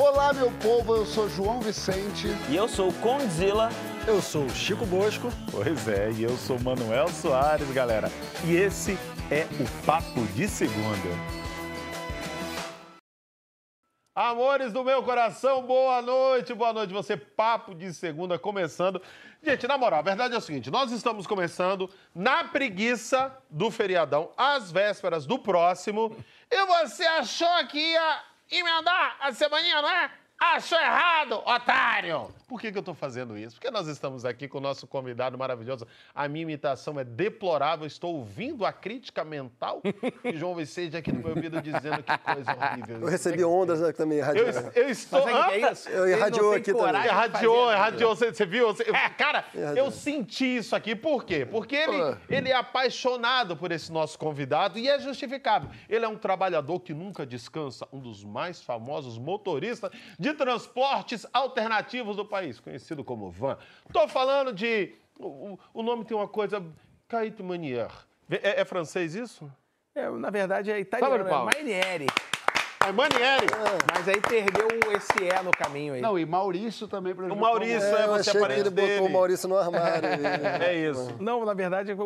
Olá, meu povo, eu sou João Vicente. E eu sou o Condzilla. Eu sou o Chico Bosco. Pois é, e eu sou Manuel Soares, galera. E esse é o Papo de Segunda. Amores do meu coração, boa noite, boa noite. Você, Papo de Segunda começando. Gente, na moral, a verdade é o seguinte: nós estamos começando na preguiça do feriadão, às vésperas do próximo. E você achou que ia emendar a semaninha, não é? Achou errado, otário! Por que, que eu estou fazendo isso? Porque nós estamos aqui com o nosso convidado maravilhoso. A minha imitação é deplorável. Estou ouvindo a crítica mental de João Vicente aqui no meu ouvido dizendo que coisa horrível. Eu recebi ondas né, também irradiou. Eu, eu estou. Mas é que é isso? Eu irradiou aqui também. Irradiou, irradiou. Você, você viu? Você- cara, eu senti isso aqui. Por quê? Porque ele, ele é apaixonado por esse nosso convidado e é justificado. Ele é um trabalhador que nunca descansa, um dos mais famosos motoristas de transportes alternativos do país, conhecido como van. Tô falando de. O, o nome tem uma coisa. Caíto Manier. É, é francês isso? É, na verdade é Fala, italiano, é Paulo. Mainieri. É Manieri. Mas aí perdeu esse E no caminho aí. Não, e Maurício também. Por O Maurício É, é, eu você é achei que parente ele botou dele. o Maurício no armário. É isso. Não, na verdade, o,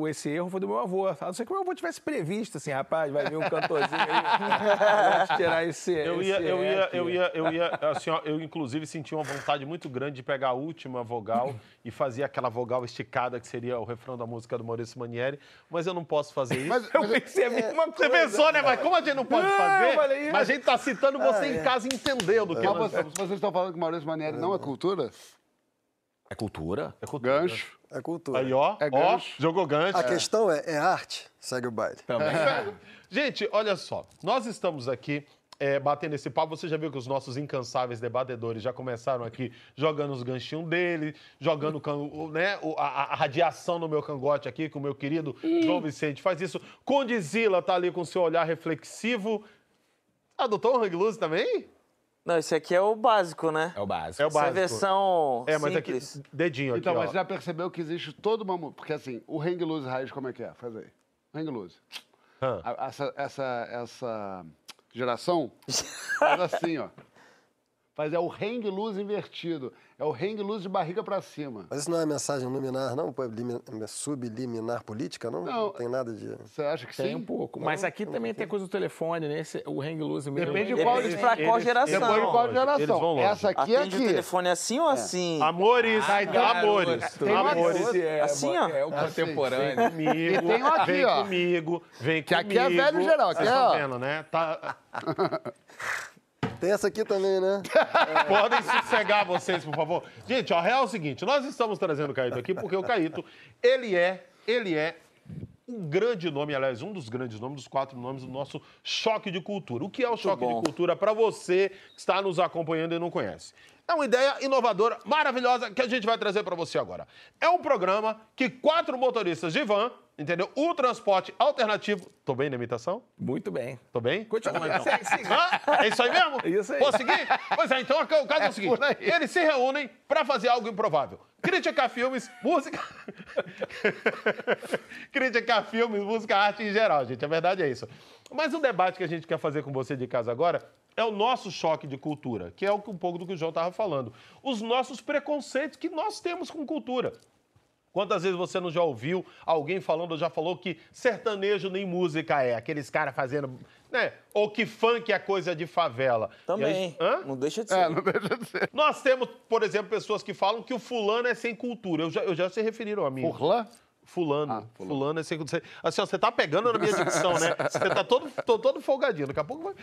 o- esse erro foi do meu avô. A não ser que o meu avô tivesse previsto, assim, rapaz, vai vir um cantorzinho aí, vai tirar esse Eu ia, esse eu ia, eu ia, eu ia, assim, ó, eu inclusive senti uma vontade muito grande de pegar a última vogal e fazer aquela vogal esticada que seria o refrão da música do Maurício Manieri, mas eu não posso fazer isso. Mas, Eu mas- pensei a mesma Você coisa. pensou, né? Mas como a gente não pode Não, fazer, falei isso. mas a gente tá citando você em casa entendeu do que mas nós vocês, vocês estão falando que Maurício Manieri não é cultura? É cultura? É cultura. Gancho. É cultura. Aí, ó, É ó, jogou gancho. A questão é, é arte? Segue o baile. Também. Gente, olha só, nós estamos aqui é, batendo esse papo. Você já viu que os nossos incansáveis debatedores já começaram aqui jogando os ganchinhos dele, jogando can- o- né, o- a, a radiação no meu cangote aqui, com o meu querido João Vicente. Faz isso. Condizila tá ali com seu olhar reflexivo. Adotou o Hang Loose também? Não, esse aqui é o básico, né? É o básico. É o Essa é a básico. versão É, mas simples. aqui, dedinho aqui, Então, ó. mas você já percebeu que existe toda uma... Porque assim, o hang loose raiz, como é que é? Faz aí. Hang loose. A- Essa, essa, essa geração faz assim, ó. Faz é o hang loose invertido. É o hang loose de barriga pra cima. Mas isso não é mensagem luminar, não? É é subliminar política, não? Não. tem nada de... Você acha que Tem sim? um pouco. Mas aqui também tem coisa do telefone, né? Esse, o hang loose mesmo. Depende de qual- Depende pra qual Eles- geração. Depois de qual Eles vão geração? longe. Essa aqui é Atende o aqui. telefone assim ou assim? Amores, então, amores, tem uma amores. é, Assim, ó. É o Assim, contemporâneo. Vem comigo, E tem um aqui, vem ó. comigo, vem Que comigo. aqui é velho geral, aqui Vocês é, estão ó. vendo, né? Tá, Tem essa aqui também, né? podem sossegar vocês, por favor. Gente, ó, a real é o seguinte, nós estamos trazendo o Caíto aqui porque o Caíto, ele é, ele é um grande nome, aliás, um dos grandes nomes, dos quatro nomes do nosso choque de cultura. O que é o choque bom. de cultura para você que está nos acompanhando e não conhece? É uma ideia inovadora, maravilhosa, que a gente vai trazer para você agora. É um programa que quatro motoristas de van, entendeu? O transporte alternativo. Tô bem na imitação? Muito bem. Tô bem? Continua então. Segue, segue. Hã? É isso aí mesmo? Isso aí. Posso seguir? Pois é, então o caso é o seguinte: eles se reúnem para fazer algo improvável. Criticar filmes, música. Criticar filmes, música, arte em geral, gente. A verdade é isso. Mas o debate que a gente quer fazer com você de casa agora é o nosso choque de cultura, que é um pouco do que o João estava falando. Os nossos preconceitos que nós temos com cultura. Quantas vezes você não já ouviu alguém falando ou já falou que sertanejo nem música é? Aqueles caras fazendo. Né? Ou que funk é coisa de favela. Também. aí- Hã? Não deixa de ser. É, não deixa de ser. Nós temos, por exemplo, pessoas que falam que o fulano é sem cultura. Eu já, eu já se referiram a mim. Furlan? Fulano. Ah, fulano. fulano é sem cultura. Assim, ó, você tá pegando na minha dicção, né? Você tá todo, tô todo folgadinho. Daqui a pouco vai.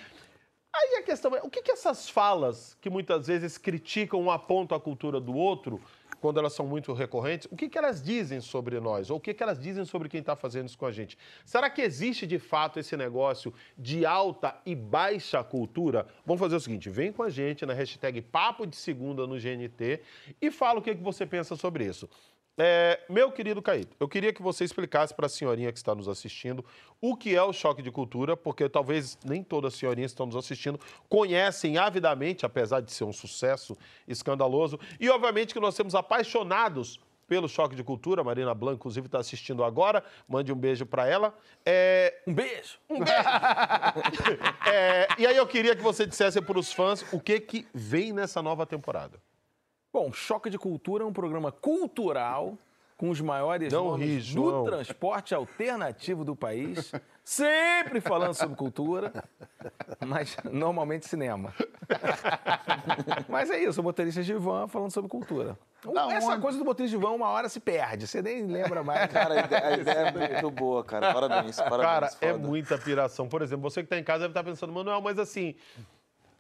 Aí a questão é, o que, que essas falas que muitas vezes criticam um aponto a cultura do outro, quando elas são muito recorrentes, o que, que elas dizem sobre nós? Ou o que, que elas dizem sobre quem está fazendo isso com a gente? Será que existe de fato esse negócio de alta e baixa cultura? Vamos fazer o seguinte: vem com a gente na hashtag Papo de Segunda no GNT e fala o que, que você pensa sobre isso. É, meu querido Caíto, eu queria que você explicasse para a senhorinha que está nos assistindo o que é o choque de cultura, porque talvez nem todas as senhorinhas que estão nos assistindo conhecem avidamente, apesar de ser um sucesso escandaloso, e obviamente que nós temos apaixonados pelo Choque de Cultura. Marina Blanc, inclusive, está assistindo agora. Mande um beijo para ela. É, Um beijo. é, e aí eu queria que você dissesse para os fãs o que, que vem nessa nova temporada. Bom, Choque de Cultura é um programa cultural com os maiores Não nomes ri, do transporte alternativo do país, sempre falando sobre cultura, mas normalmente cinema. mas é isso, o motorista de van falando sobre cultura. Da Essa onde? coisa do motorista de van, uma hora se perde, você nem lembra mais. Cara, a ideia, a ideia é muito boa, cara. Parabéns, parabéns. Cara, é foda. muita piração. Por exemplo, você que está em casa deve estar pensando, Manuel, mas assim,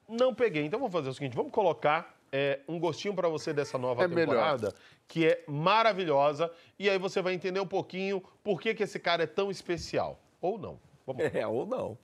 não peguei. Então vamos fazer o seguinte: vamos colocar é, um gostinho para você dessa nova É melhor. temporada, que é maravilhosa. E aí você vai entender um pouquinho por que, que esse cara é tão especial. Ou não. Vamos lá. É, ou não.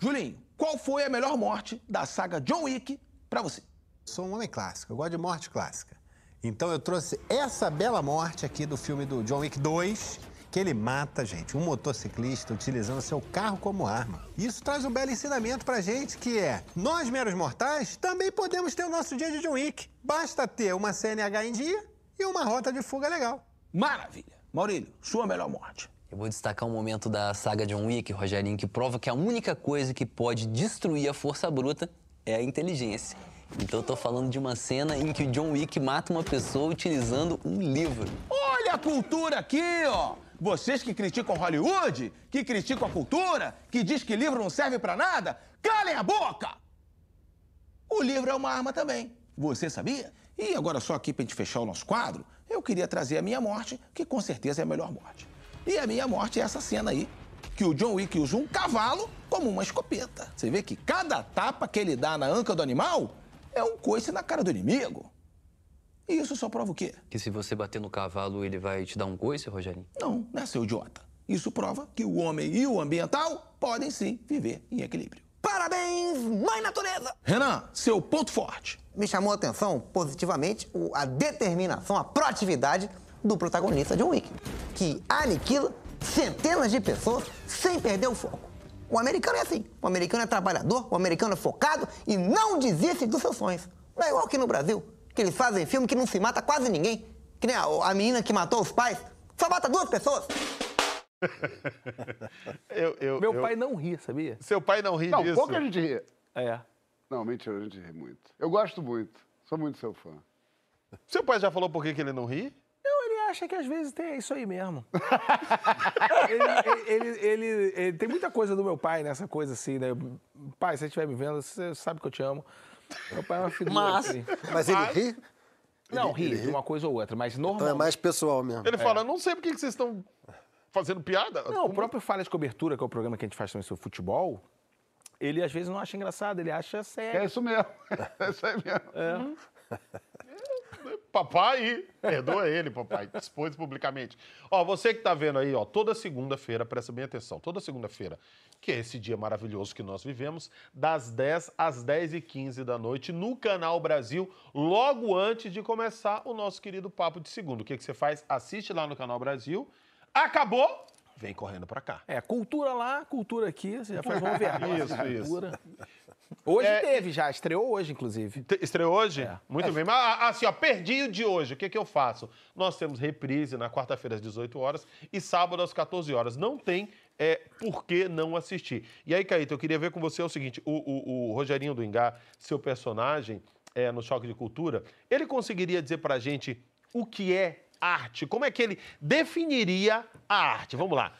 Julinho, qual foi a melhor morte da saga John Wick pra você? Sou um homem clássico, eu gosto de morte clássica. Então eu trouxe essa bela morte aqui do filme do John Wick 2, que ele mata, gente, um motociclista utilizando seu carro como arma. Isso traz um belo ensinamento pra gente, que é, nós meros mortais também podemos ter o nosso dia de John Wick. Basta ter uma CNH em dia e uma rota de fuga legal. Maravilha. Maurílio, sua melhor morte. Eu vou destacar um momento da saga John Wick, Rogerinho, que prova que a única coisa que pode destruir a força bruta é a inteligência. Então eu tô falando de uma cena em que o John Wick mata uma pessoa utilizando um livro. Olha a cultura aqui, ó. Vocês que criticam Hollywood, que criticam a cultura, que diz que livro não serve pra nada, calem a boca! O livro é uma arma também. Você sabia? E agora só aqui pra gente fechar o nosso quadro, eu queria trazer a minha morte, que com certeza é a melhor morte. E a minha morte é essa cena aí, que o John Wick usa um cavalo como uma escopeta. Você vê que cada tapa que ele dá na anca do animal é um coice na cara do inimigo. E isso só prova o quê? Que se você bater no cavalo, ele vai te dar um coice, Rogerinho? Não, né, seu idiota? Isso prova que o homem e o ambiental podem sim viver em equilíbrio. Parabéns, mãe natureza! Renan, seu ponto forte. Me chamou a atenção positivamente a determinação, a proatividade do protagonista John Wick, que aniquila centenas de pessoas sem perder o foco. O americano é assim. O americano é trabalhador, o americano é focado e não desiste dos seus sonhos. Não é igual aqui no Brasil, que eles fazem filme que não se mata quase ninguém. Que nem a, a menina que matou os pais, só mata duas pessoas. Eu, eu- Meu eu- pai não ri, sabia? Seu pai não ri Não, disso. pouco a gente ri. É. Não, mentira, a gente ri muito. Eu gosto muito. Sou muito seu fã. Seu pai já falou por que, que ele não ri? Acha que às vezes tem isso aí mesmo. ele, ele- ele- ele- ele- tem muita coisa do meu pai nessa coisa assim, né? Pai, se você estiver me vendo, você sabe que eu te amo. Meu pai é uma figura Mas- assim. Mas ele ri? Não, Ele- ri ele de uma coisa ou outra, mas Então é normal. mais pessoal mesmo. Ele fala, não sei por que vocês estão fazendo piada. Não, o próprio Falha de Cobertura, que é o programa que a gente faz também sobre futebol, ele às vezes não acha engraçado, ele acha É sério. isso mesmo. É isso aí mesmo. Papai, perdoa ele, papai, expôs publicamente. Ó, você que tá vendo aí, ó, toda segunda-feira, presta bem atenção, toda segunda-feira, que é esse dia maravilhoso que nós vivemos, das 10 às 10 e 15 da noite, no Canal Brasil, logo antes de começar o nosso querido Papo de Segundo. O que, que você faz? Assiste lá no Canal Brasil, acabou, vem correndo pra cá. É, cultura lá, cultura aqui, você já faz uma overdose. Isso, isso. Hoje É- teve já, estreou hoje, inclusive. Estreou hoje? É. Muito bem. Mas ah, assim, ó, perdi o de hoje. O que, que eu faço? Nós temos reprise na quarta-feira às 18 horas e sábado às 14 horas. Não tem é, por que não assistir. E aí, Caíto, eu queria ver com você o seguinte: o, o- o Rogerinho do Engá, seu personagem é, no Choque de Cultura, ele conseguiria dizer pra gente o que é arte? Como é que ele definiria a arte? Vamos lá.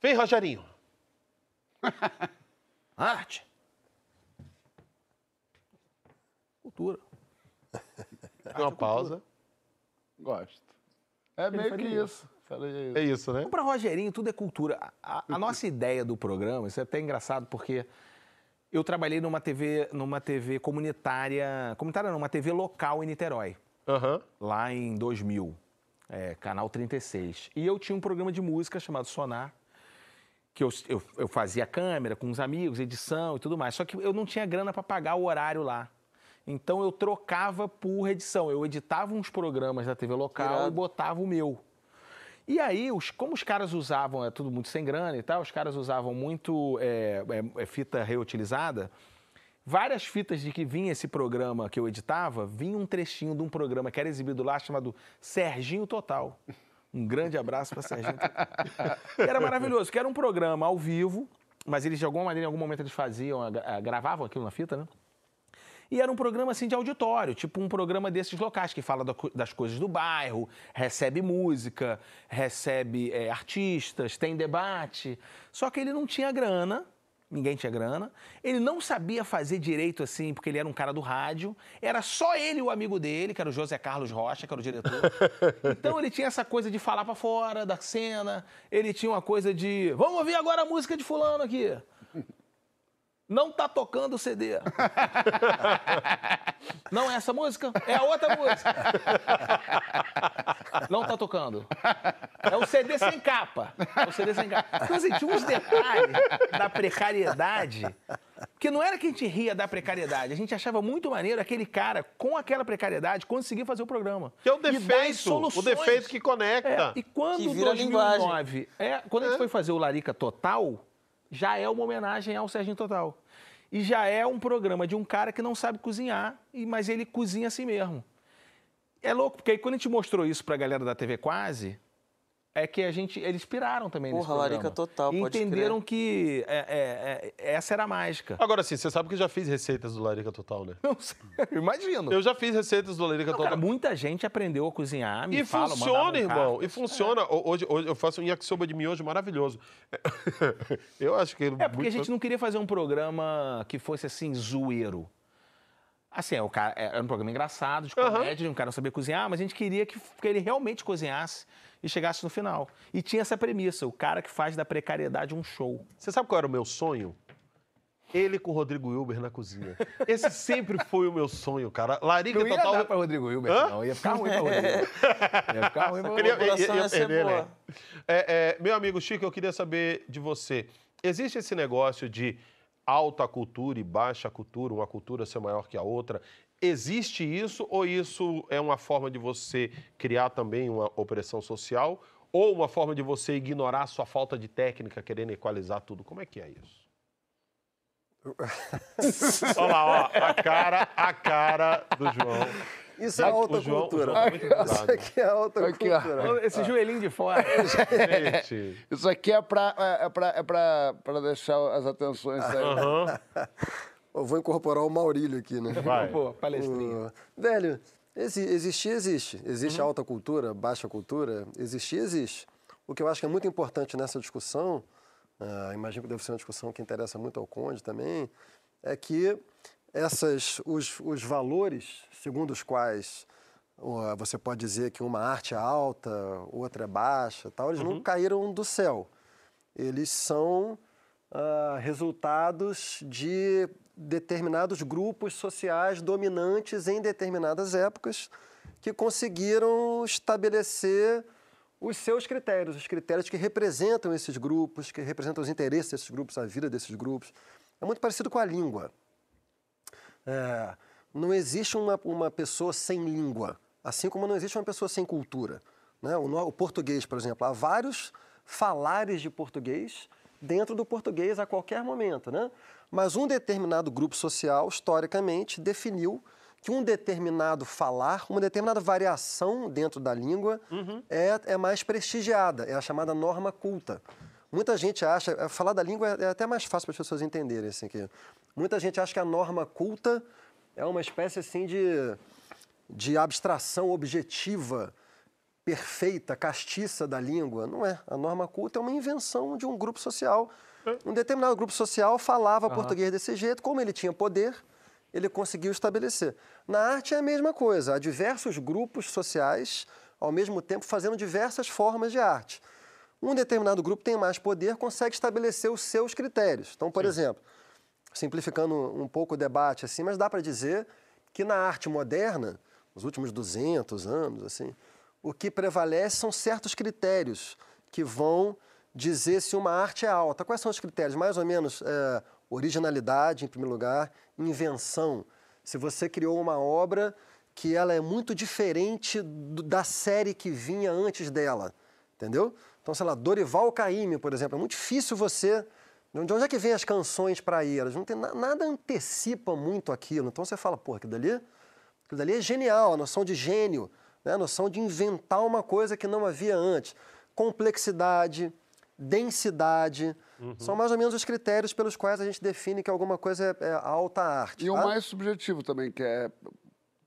Vem, Rogerinho. Arte. Cultura. Uma pausa. Gosto. É meio que faria isso. Falei isso. É isso, né? Para Rogerinho, tudo é cultura. A, a- nossa ideia do programa, isso é até engraçado, porque eu trabalhei numa TV, numa TV comunitária, comunitária não, uma TV local em Niterói, Aham. lá em 2000, é, canal 36. E eu tinha um programa de música chamado Sonar, que eu, eu, eu fazia câmera com os amigos, edição e tudo mais. Só que eu não tinha grana para pagar o horário lá. Então eu trocava por edição. Eu editava uns programas da TV local e botava o meu. E aí, os, como os caras usavam, é tudo muito sem grana e tal, os caras usavam muito é, é, é, fita reutilizada, várias fitas de que vinha esse programa que eu editava, vinha um trechinho de um programa que era exibido lá chamado Serginho Total. Um grande abraço para Serginho. Total. Era maravilhoso, que era um programa ao vivo, mas eles de alguma maneira, em algum momento eles faziam, gravavam aquilo na fita, né? E era um programa assim de auditório, tipo um programa desses locais que fala das coisas do bairro, recebe música, recebe é, artistas, tem debate. Só que ele não tinha grana, ninguém tinha grana. Ele não sabia fazer direito assim, porque ele era um cara do rádio. Era só ele e o amigo dele, que era o José Carlos Rocha, que era o diretor. Então ele tinha essa coisa de falar pra fora da cena. Ele tinha uma coisa de, vamos ouvir agora a música de fulano aqui. Não tá tocando o CD. Não é essa música? É a outra música. Não tá tocando. É o CD sem capa. É o CD sem capa. Então, assim, tinha uns detalhes da precariedade que não era que a gente ria da precariedade. A gente achava muito maneiro aquele cara, com aquela precariedade, conseguir fazer o programa. Que é o defeito, o defeito que conecta. É, e quando vira 2009, é, quando a gente foi fazer o Larica Total, já é uma homenagem ao Serginho Total. E já é um programa de um cara que não sabe cozinhar, mas ele cozinha assim mesmo. É louco, porque aí quando a gente mostrou isso pra galera da TV Quase, é que a gente, eles piraram também nesse Porra, programa. Larica Total, E pode entenderam que é, é, é, essa era a mágica. Agora sim, você sabe que eu já fiz receitas do Larica Total, né? Não sei, imagino. Eu já fiz receitas do Larica Não, Total. cara, muita gente aprendeu a cozinhar, me E fala, funciona, irmão. E funciona. Ho- Hoje, hoje eu faço um yakisoba de miojo maravilhoso. Eu acho que ele É, porque a gente não queria fazer um programa que fosse assim, zoeiro. Assim, é, o cara, era um programa engraçado, de comédia, de um cara não sabia cozinhar, mas a gente queria que, que ele realmente cozinhasse e chegasse no final. E tinha essa premissa, o cara que faz da precariedade um show. Você sabe qual era o meu sonho? Ele com o Rodrigo Wilber na cozinha. Esse sempre foi o meu sonho, cara. Larica Não ia Total. dar pra Rodrigo Hilbert, Hã? não. Ia ficar ruim pra Rodrigo. Ia ficar ruim pra Rodrigo. ia- ia ia perder, né? É, é, meu amigo Chico, eu queria saber de você. Existe esse negócio de alta cultura e baixa cultura, uma cultura ser maior que a outra? Existe isso ou isso é uma forma de você criar também uma opressão social ou uma forma de você ignorar a sua falta de técnica, querendo equalizar tudo? Como é que é isso? Olha lá, ó, a cara, a cara do João. Isso é O alta João- o cultura. Tá Isso aqui é ó. cultura. Esse joelhinho de fora. Gente. Isso aqui é pra, é, é pra, é pra, pra deixar as atenções aí. Aham. Eu vou incorporar o Maurílio aqui, né? Vai. Pô, palestrinha. O- Velho, exi- existir, existe. Existe Uhum. alta cultura, baixa cultura. Existir, existe. O que eu acho que é muito importante nessa discussão, ah, imagino que deve ser uma discussão que interessa muito ao Conde também, é que essas, os, os valores segundo os quais ó, você pode dizer que uma arte é alta, outra é baixa, tal, eles não caíram do céu. Eles são ah, resultados de determinados grupos sociais dominantes em determinadas épocas que conseguiram estabelecer os seus critérios, os critérios que representam esses grupos, que representam os interesses desses grupos, a vida desses grupos. É muito parecido com a língua. É, não existe uma, uma pessoa sem língua, assim como não existe uma pessoa sem cultura. Né? O, o português, por exemplo, há vários falares de português dentro do português a qualquer momento. Né? Mas um determinado grupo social, historicamente, definiu que um determinado falar, uma determinada variação dentro da língua é, é mais prestigiada, é a chamada norma culta. Muita gente acha, é, falar da língua é é até mais fácil para as pessoas entenderem. Assim, que muita gente acha que a norma culta é uma espécie assim de, de abstração objetiva, perfeita, castiça da língua. Não é. A norma culta é uma invenção de um grupo social. Um determinado grupo social falava português desse jeito, como ele tinha poder, ele conseguiu estabelecer. Na arte é a mesma coisa. Há diversos grupos sociais, ao mesmo tempo, fazendo diversas formas de arte. Um determinado grupo tem mais poder, consegue estabelecer os seus critérios. Então, por exemplo, simplificando um pouco o debate assim, mas dá para dizer que na arte moderna, nos últimos 200 anos, assim, o que prevalece são certos critérios que vão dizer se uma arte é alta. Quais são os critérios? Mais ou menos é, originalidade, em primeiro lugar, invenção. Se você criou uma obra que ela é muito diferente do- da série que vinha antes dela, entendeu? Então, sei lá, Dorival Caymmi, por exemplo, é muito difícil você De onde é que vem as canções para ir? Elas não tem na- nada antecipa muito aquilo. Então você fala, pô, aquilo dali, aquilo dali é genial, a noção de gênio, né? a noção de inventar uma coisa que não havia antes. Complexidade, densidade, são mais ou menos os critérios pelos quais a gente define que alguma coisa é, é alta arte. E o tá? mais subjetivo também, que é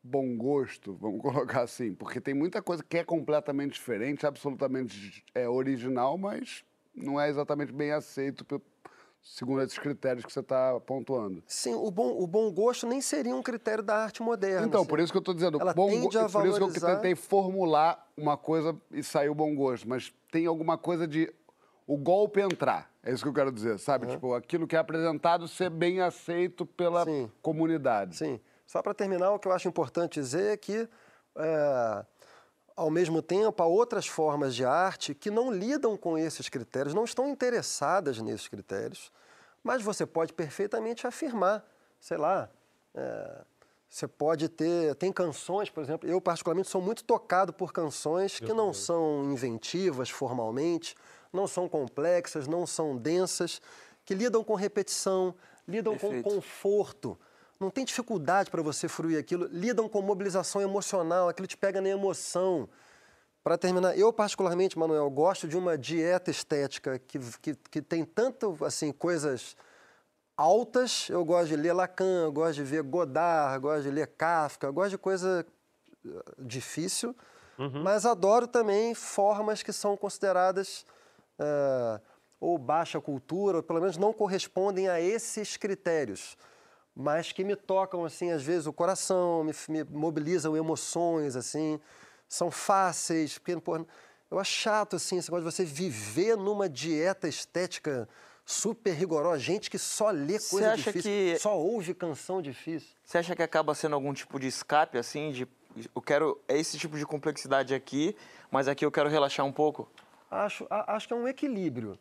bom gosto, vamos colocar assim, porque tem muita coisa que é completamente diferente, absolutamente é original, mas não é exatamente bem aceito segundo esses critérios que você está pontuando. Sim, o bom, o bom gosto nem seria um critério da arte moderna. Então, assim. por isso que eu estou dizendo, Ela bom go- tende a por isso que eu valorizar- tentei formular uma coisa e saiu bom gosto, mas tem alguma coisa de o golpe entrar. É isso que eu quero dizer, sabe? Tipo, aquilo que é apresentado ser bem aceito pela Sim. comunidade. Sim. Só para terminar, o que eu acho importante dizer é que, é, ao mesmo tempo, há outras formas de arte que não lidam com esses critérios, não estão interessadas nesses critérios, mas você pode perfeitamente afirmar, sei lá, é, você pode ter. Tem canções, por exemplo, eu particularmente sou muito tocado por canções que não são inventivas formalmente, não são complexas, não são densas, que lidam com repetição, lidam Perfeito. com conforto. Não tem dificuldade para você fruir aquilo, lidam com mobilização emocional, aquilo te pega na emoção. Para terminar, eu particularmente, Manuel, gosto de uma dieta estética que, que, que tem tanto assim coisas altas. Eu gosto de ler Lacan, eu gosto de ver Godard, gosto de ler Kafka, gosto de coisa eh, difícil, mas adoro também formas que são consideradas eh, ou baixa cultura, ou pelo menos não correspondem a esses critérios, mas que me tocam assim às vezes o coração, me, me mobilizam emoções assim, são fáceis, porque pô, eu acho chato assim esse negócio de você viver numa dieta estética super rigorosa, gente que só lê coisa difícil, que- só ouve canção difícil. Você acha que acaba sendo algum tipo de escape, assim, de eu quero esse tipo de complexidade aqui, mas aqui eu quero relaxar um pouco? Acho, acho que é um equilíbrio,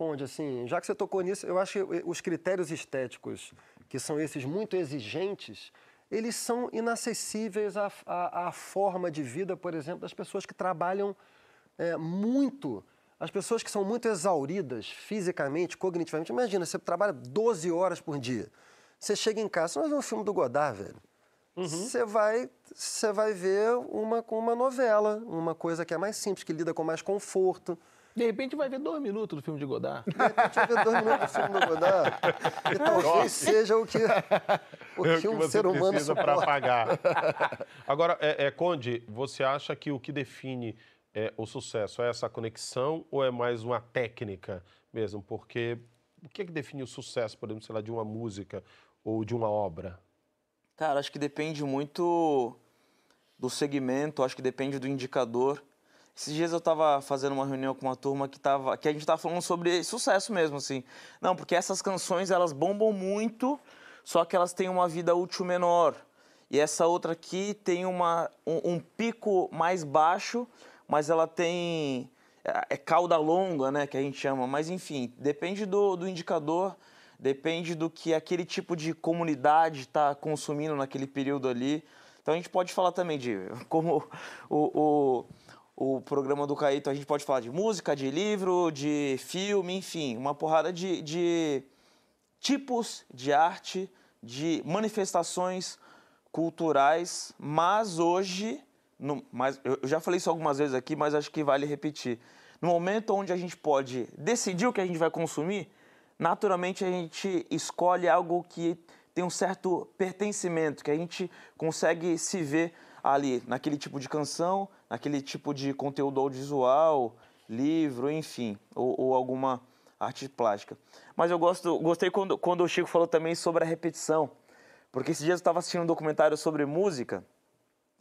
Conde, assim, já que você tocou nisso, eu acho que os critérios estéticos, que são esses muito exigentes, eles são inacessíveis à, à, à forma de vida, por exemplo, das pessoas que trabalham é, muito, as pessoas que são muito exauridas fisicamente, cognitivamente. Imagina, você trabalha 12 horas por dia, você chega em casa, você vai ver um filme do Godard, velho. Você vai, você vai ver uma, uma novela, uma coisa que é mais simples, que lida com mais conforto. De repente vai ver dois minutos do filme de Godard. De repente vai ver dois minutos do filme do Godard. E talvez seja o que, o É que um ser humano precisa para pagar. Agora, é, é, Conde, você acha que o que define é, o sucesso é essa conexão ou é mais uma técnica mesmo? Porque o que é que define o sucesso, por exemplo, sei lá, de uma música ou de uma obra? Cara, acho que depende muito do segmento, acho que depende do indicador. Esses dias eu estava fazendo uma reunião com uma turma que, tava, que a gente estava falando sobre sucesso mesmo, assim. Não, porque essas canções, elas bombam muito, só que elas têm uma vida útil menor. E essa outra aqui tem uma, um, um pico mais baixo, mas ela tem... É, é cauda longa, né, que a gente chama. Mas, enfim, depende do, do indicador, depende do que aquele tipo de comunidade está consumindo naquele período ali. Então a gente pode falar também de como o, o, o programa do Caíto, a gente pode falar de música, de livro, de filme, enfim, uma porrada de, de tipos de arte, de manifestações culturais, mas hoje, no, mas eu já falei isso algumas vezes aqui, mas acho que vale repetir. No momento onde a gente pode decidir o que a gente vai consumir, naturalmente a gente escolhe algo que tem um certo pertencimento, que a gente consegue se ver ali, naquele tipo de canção, naquele tipo de conteúdo audiovisual, livro, enfim, ou, ou alguma arte plástica. Mas eu gosto, gostei quando, quando o Chico falou também sobre a repetição, porque esses dias eu estava assistindo um documentário sobre música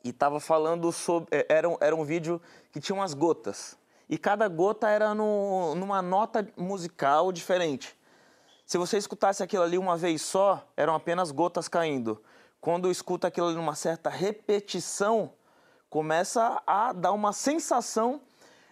e estava falando sobre. eh, Era um, era um vídeo que tinha umas gotas. E cada gota era no, numa nota musical diferente. Se você escutasse aquilo ali uma vez só, eram apenas gotas caindo. Quando escuta aquilo ali numa certa repetição, começa a dar uma sensação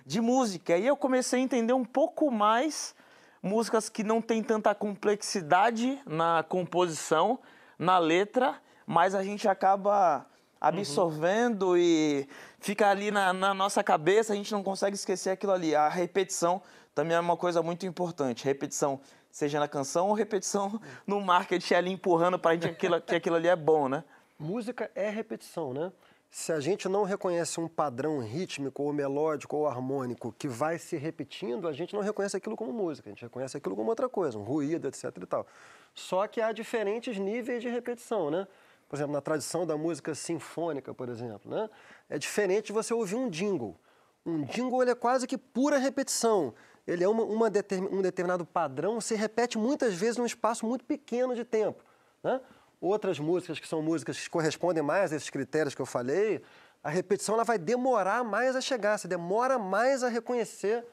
de música. E eu comecei a entender um pouco mais músicas que não tem tanta complexidade na composição, na letra, mas a gente acaba absorvendo e fica ali na, na nossa cabeça, a gente não consegue esquecer aquilo ali. A repetição também é uma coisa muito importante. Repetição Seja na canção ou repetição no marketing ali empurrando pra gente que aquilo, que aquilo ali é bom, né? Música é repetição, né? Se a gente não reconhece um padrão rítmico ou melódico ou harmônico que vai se repetindo, a gente não reconhece aquilo como música, a gente reconhece aquilo como outra coisa, um ruído, etc e tal. Só que há diferentes níveis de repetição, né? Por exemplo, na tradição da música sinfônica, por exemplo, né? É diferente você ouvir um jingle. Um jingle é quase que pura repetição. Ele é uma, uma determin, um determinado padrão, se repete muitas vezes num espaço muito pequeno de tempo, né? Outras músicas que são músicas que correspondem mais a esses critérios que eu falei, a repetição ela vai demorar mais a chegar, você demora mais a reconhecer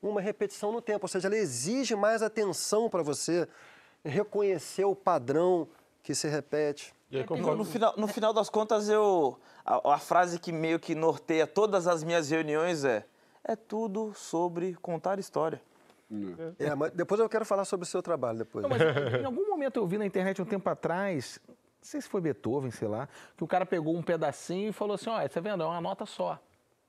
uma repetição no tempo, ou seja, ela exige mais atenção para você reconhecer o padrão que se repete. E aí, No, conforme- no final, no final das contas, eu. A, a frase que meio que norteia todas as minhas reuniões é: é tudo sobre contar história. É, mas depois eu quero falar sobre o seu trabalho depois. Não, mas em algum momento eu vi na internet um tempo atrás, não sei se foi Beethoven, sei lá, que o cara pegou um pedacinho e falou assim: olha, tá vendo? É uma nota só.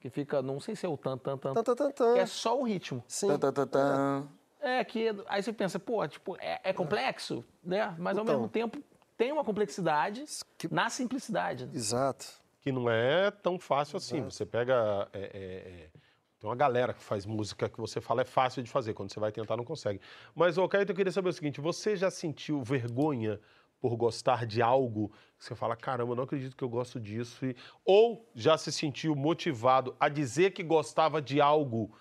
Que fica, não sei se é o tan, tan, tan. Tan, tan, tan, tan. Que é só o ritmo. Sim. Tan, tan, tan, tan. É, que aí você pensa, pô, tipo, é, é complexo, né? Mas ao Então. mesmo tempo tem uma complexidade Que- na simplicidade. né? Exato. que não é tão fácil assim. Você pega. é, é, é, tem uma galera que faz música que você fala é fácil de fazer, quando você vai tentar não consegue. Mas, ô Caíto, eu queria saber o seguinte: você já sentiu vergonha por gostar de algo que você fala, caramba, não acredito que eu gosto disso? E- Ou já se sentiu motivado a dizer que gostava de algo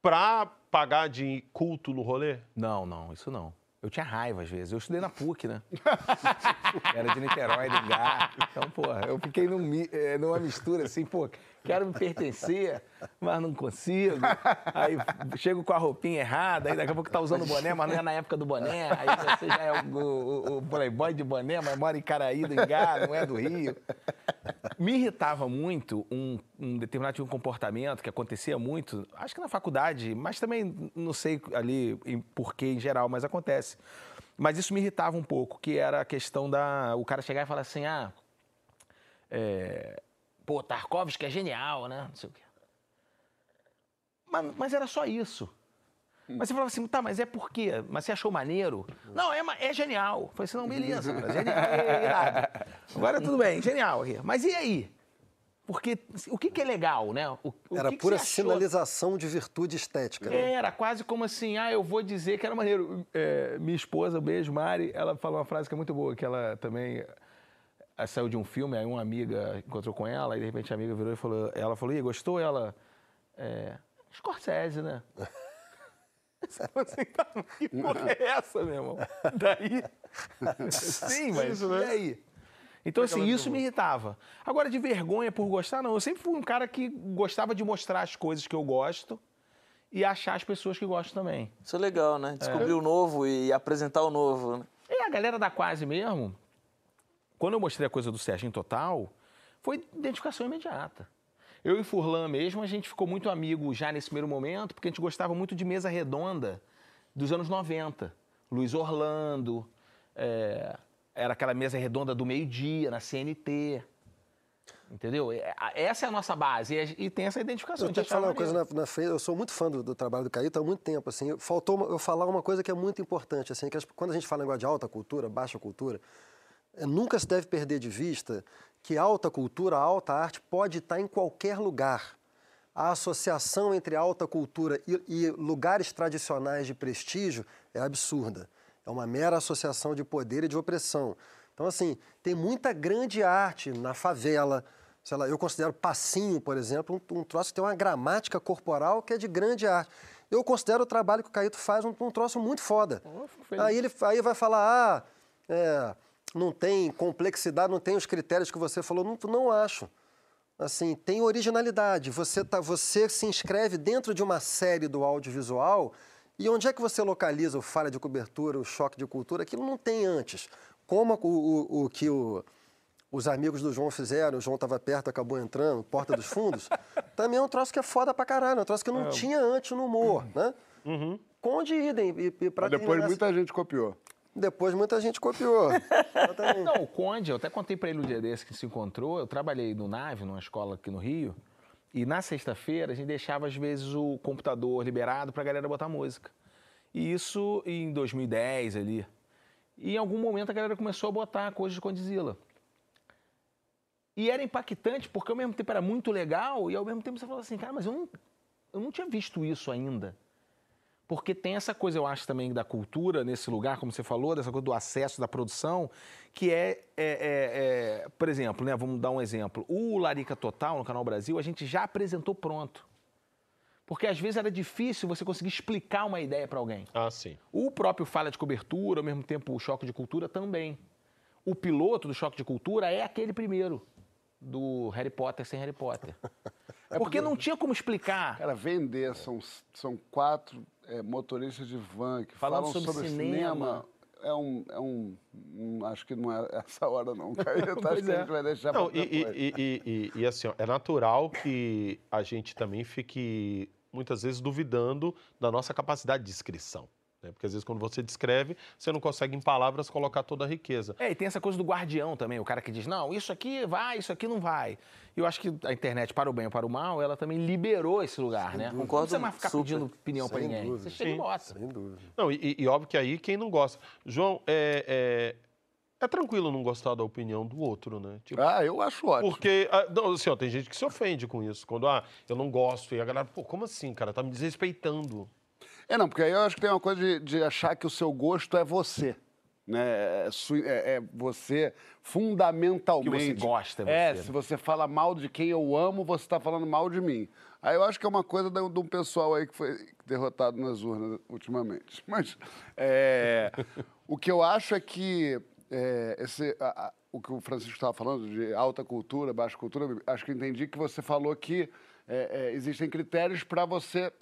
pra pagar de culto no rolê? Não, não, isso não. Eu tinha raiva às vezes. Eu estudei na PUC, né? Era de Niterói, do Engar. Então, porra, eu fiquei num eh, numa mistura assim, pô, quero me pertencer, mas não consigo. Aí chego com a roupinha errada, aí daqui a pouco tá usando boné, mas não é na época do boné. Aí você já é o, o- o playboy de boné, mas mora em Caraí, do Engar, não é do Rio. Me irritava muito um, um determinado tipo de comportamento que acontecia muito, acho que na faculdade, mas também não sei ali em porquê em geral, mas acontece. Mas isso me irritava um pouco, que era a questão da. O cara chegar e falar assim, ah. É, pô, Tarkovsky é genial, né? Não sei o quê. Mas, mas era só isso. Mas você falava assim, tá, mas é por quê? Mas você achou maneiro? Não, é, é genial. Eu falei assim, não, beleza, cara, genial, é irado. Agora tudo bem, genial aqui. Mas e aí? Porque o que, que é legal, né? O, Era que que pura achou? sinalização de virtude estética. né? Era quase como assim, ah, eu vou dizer que era maneiro. É, minha esposa, beijo, Mari, ela falou uma frase que é muito boa, que ela também saiu de um filme, aí uma amiga encontrou com ela, e de repente a amiga virou e falou, ela falou, Ih, gostou? Ela, é, Scorsese, né? Assim, tá, que porra é essa, meu irmão? Daí, sim, mas e aí? Então, assim, isso me irritava. Agora, de vergonha por gostar, não. Eu sempre fui um cara que gostava de mostrar as coisas que eu gosto e achar as pessoas que gostam também. Isso é legal, né? Descobrir o novo e apresentar o novo. Né? E a galera da Quase mesmo, quando eu mostrei a coisa do Serginho Total, foi identificação imediata. Eu e Furlan mesmo, a gente ficou muito amigo já nesse primeiro momento, porque a gente gostava muito de mesa redonda dos anos 90. Luiz Orlando, é, era aquela mesa redonda do meio-dia, na CNT. Entendeu? É, Essa é a nossa base. E, tem essa identificação. Eu tenho que falar uma coisa na, na frente. Eu sou muito fã do, do trabalho do Caíto há muito tempo. Assim, faltou uma- eu falar uma coisa que é muito importante. Assim, que as- quando a gente fala negócio de alta cultura, baixa cultura, nunca se deve perder de vista que alta cultura, alta arte pode estar em qualquer lugar. A associação entre alta cultura e, e lugares tradicionais de prestígio é absurda. É uma mera associação de poder e de opressão. Então, assim, tem muita grande arte na favela. Sei lá, eu considero passinho, por exemplo, um, um troço que tem uma gramática corporal que é de grande arte. Eu considero o trabalho que o Caíto faz um, um troço muito foda. Aí ele aí vai falar, ah, é, não tem complexidade, não tem os critérios que você falou. Não, não acho. Assim, tem originalidade. Você, tá, você se inscreve dentro de uma série do audiovisual e onde é que você localiza o falha de cobertura, o choque de cultura? Aquilo não tem antes. Como o, o, o que o- os amigos do João fizeram, o João estava perto, acabou entrando, Porta dos Fundos, também é um troço que é foda pra caralho, é um troço que não tinha antes no humor, né? Conde idem. E, e pra Mas depois muita gente copiou. Depois muita gente copiou. Não, o Conde, eu até contei pra ele o dia desse que se encontrou. Eu trabalhei no Nave, numa escola aqui no Rio. E na sexta-feira a gente deixava, às vezes, o computador liberado pra galera botar música. E isso em 2010 ali. E em algum momento a galera começou a botar coisas de Condzilla. E era impactante porque ao mesmo tempo era muito legal e ao mesmo tempo você falava assim, cara, mas eu não, eu não tinha visto isso ainda. Porque tem essa coisa, eu acho, também da cultura nesse lugar, como você falou, dessa coisa do acesso da produção, que é, é- é- é- por exemplo, né, vamos dar um exemplo. O Larica Total, no Canal Brasil, a gente já apresentou pronto. Porque às vezes era difícil você conseguir explicar uma ideia para alguém. Ah, sim. O próprio Falha de Cobertura, ao mesmo tempo o Choque de Cultura também. O piloto do Choque de Cultura é aquele primeiro, do Harry Potter sem Harry Potter. porque não tinha como explicar. Cara, vender, são, são quatro é, motoristas de van que Falando falam sobre sobre, cinema. cinema. É um, é um, um- Acho que não é essa hora, não, Caíto. Acho Pois que a é. gente vai deixar Não, e, e, e, e- e, assim, ó, é natural que a gente também fique, muitas vezes, duvidando da nossa capacidade de descrição. Né? Porque às vezes, quando você descreve, você não consegue em palavras colocar toda a riqueza. É, e tem essa coisa do guardião também, o cara que diz, não, isso aqui vai, isso aqui não vai. Eu acho que a internet, para o bem ou para o mal, ela também liberou esse lugar, né? Não Concordo precisa mais ficar super. pedindo opinião para Sem ninguém. dúvida. Você chega e Sim. bota. Sem dúvida. Não, e, e óbvio que aí quem não gosta. João, é, é, é tranquilo não gostar da opinião do outro, né? Tipo, Ah, eu acho ótimo. Porque, ah, não, assim, ó, tem gente que se ofende com isso. Quando, ah, eu não gosto. E a galera, pô, como assim, cara? Tá me desrespeitando. É, não, porque aí eu acho que tem uma coisa de, de achar que o seu gosto é você. Né? É, é- é você fundamentalmente. Que você gosta, é É, você. se você fala mal de quem eu amo, você está falando mal de mim. Aí eu acho que é uma coisa de, um- pessoal aí que foi derrotado nas urnas ultimamente. Mas é, o que eu acho é que é, esse, a- a- o que o Francisco estava falando de alta cultura, baixa cultura, acho que eu entendi que você falou que é, é, existem critérios para você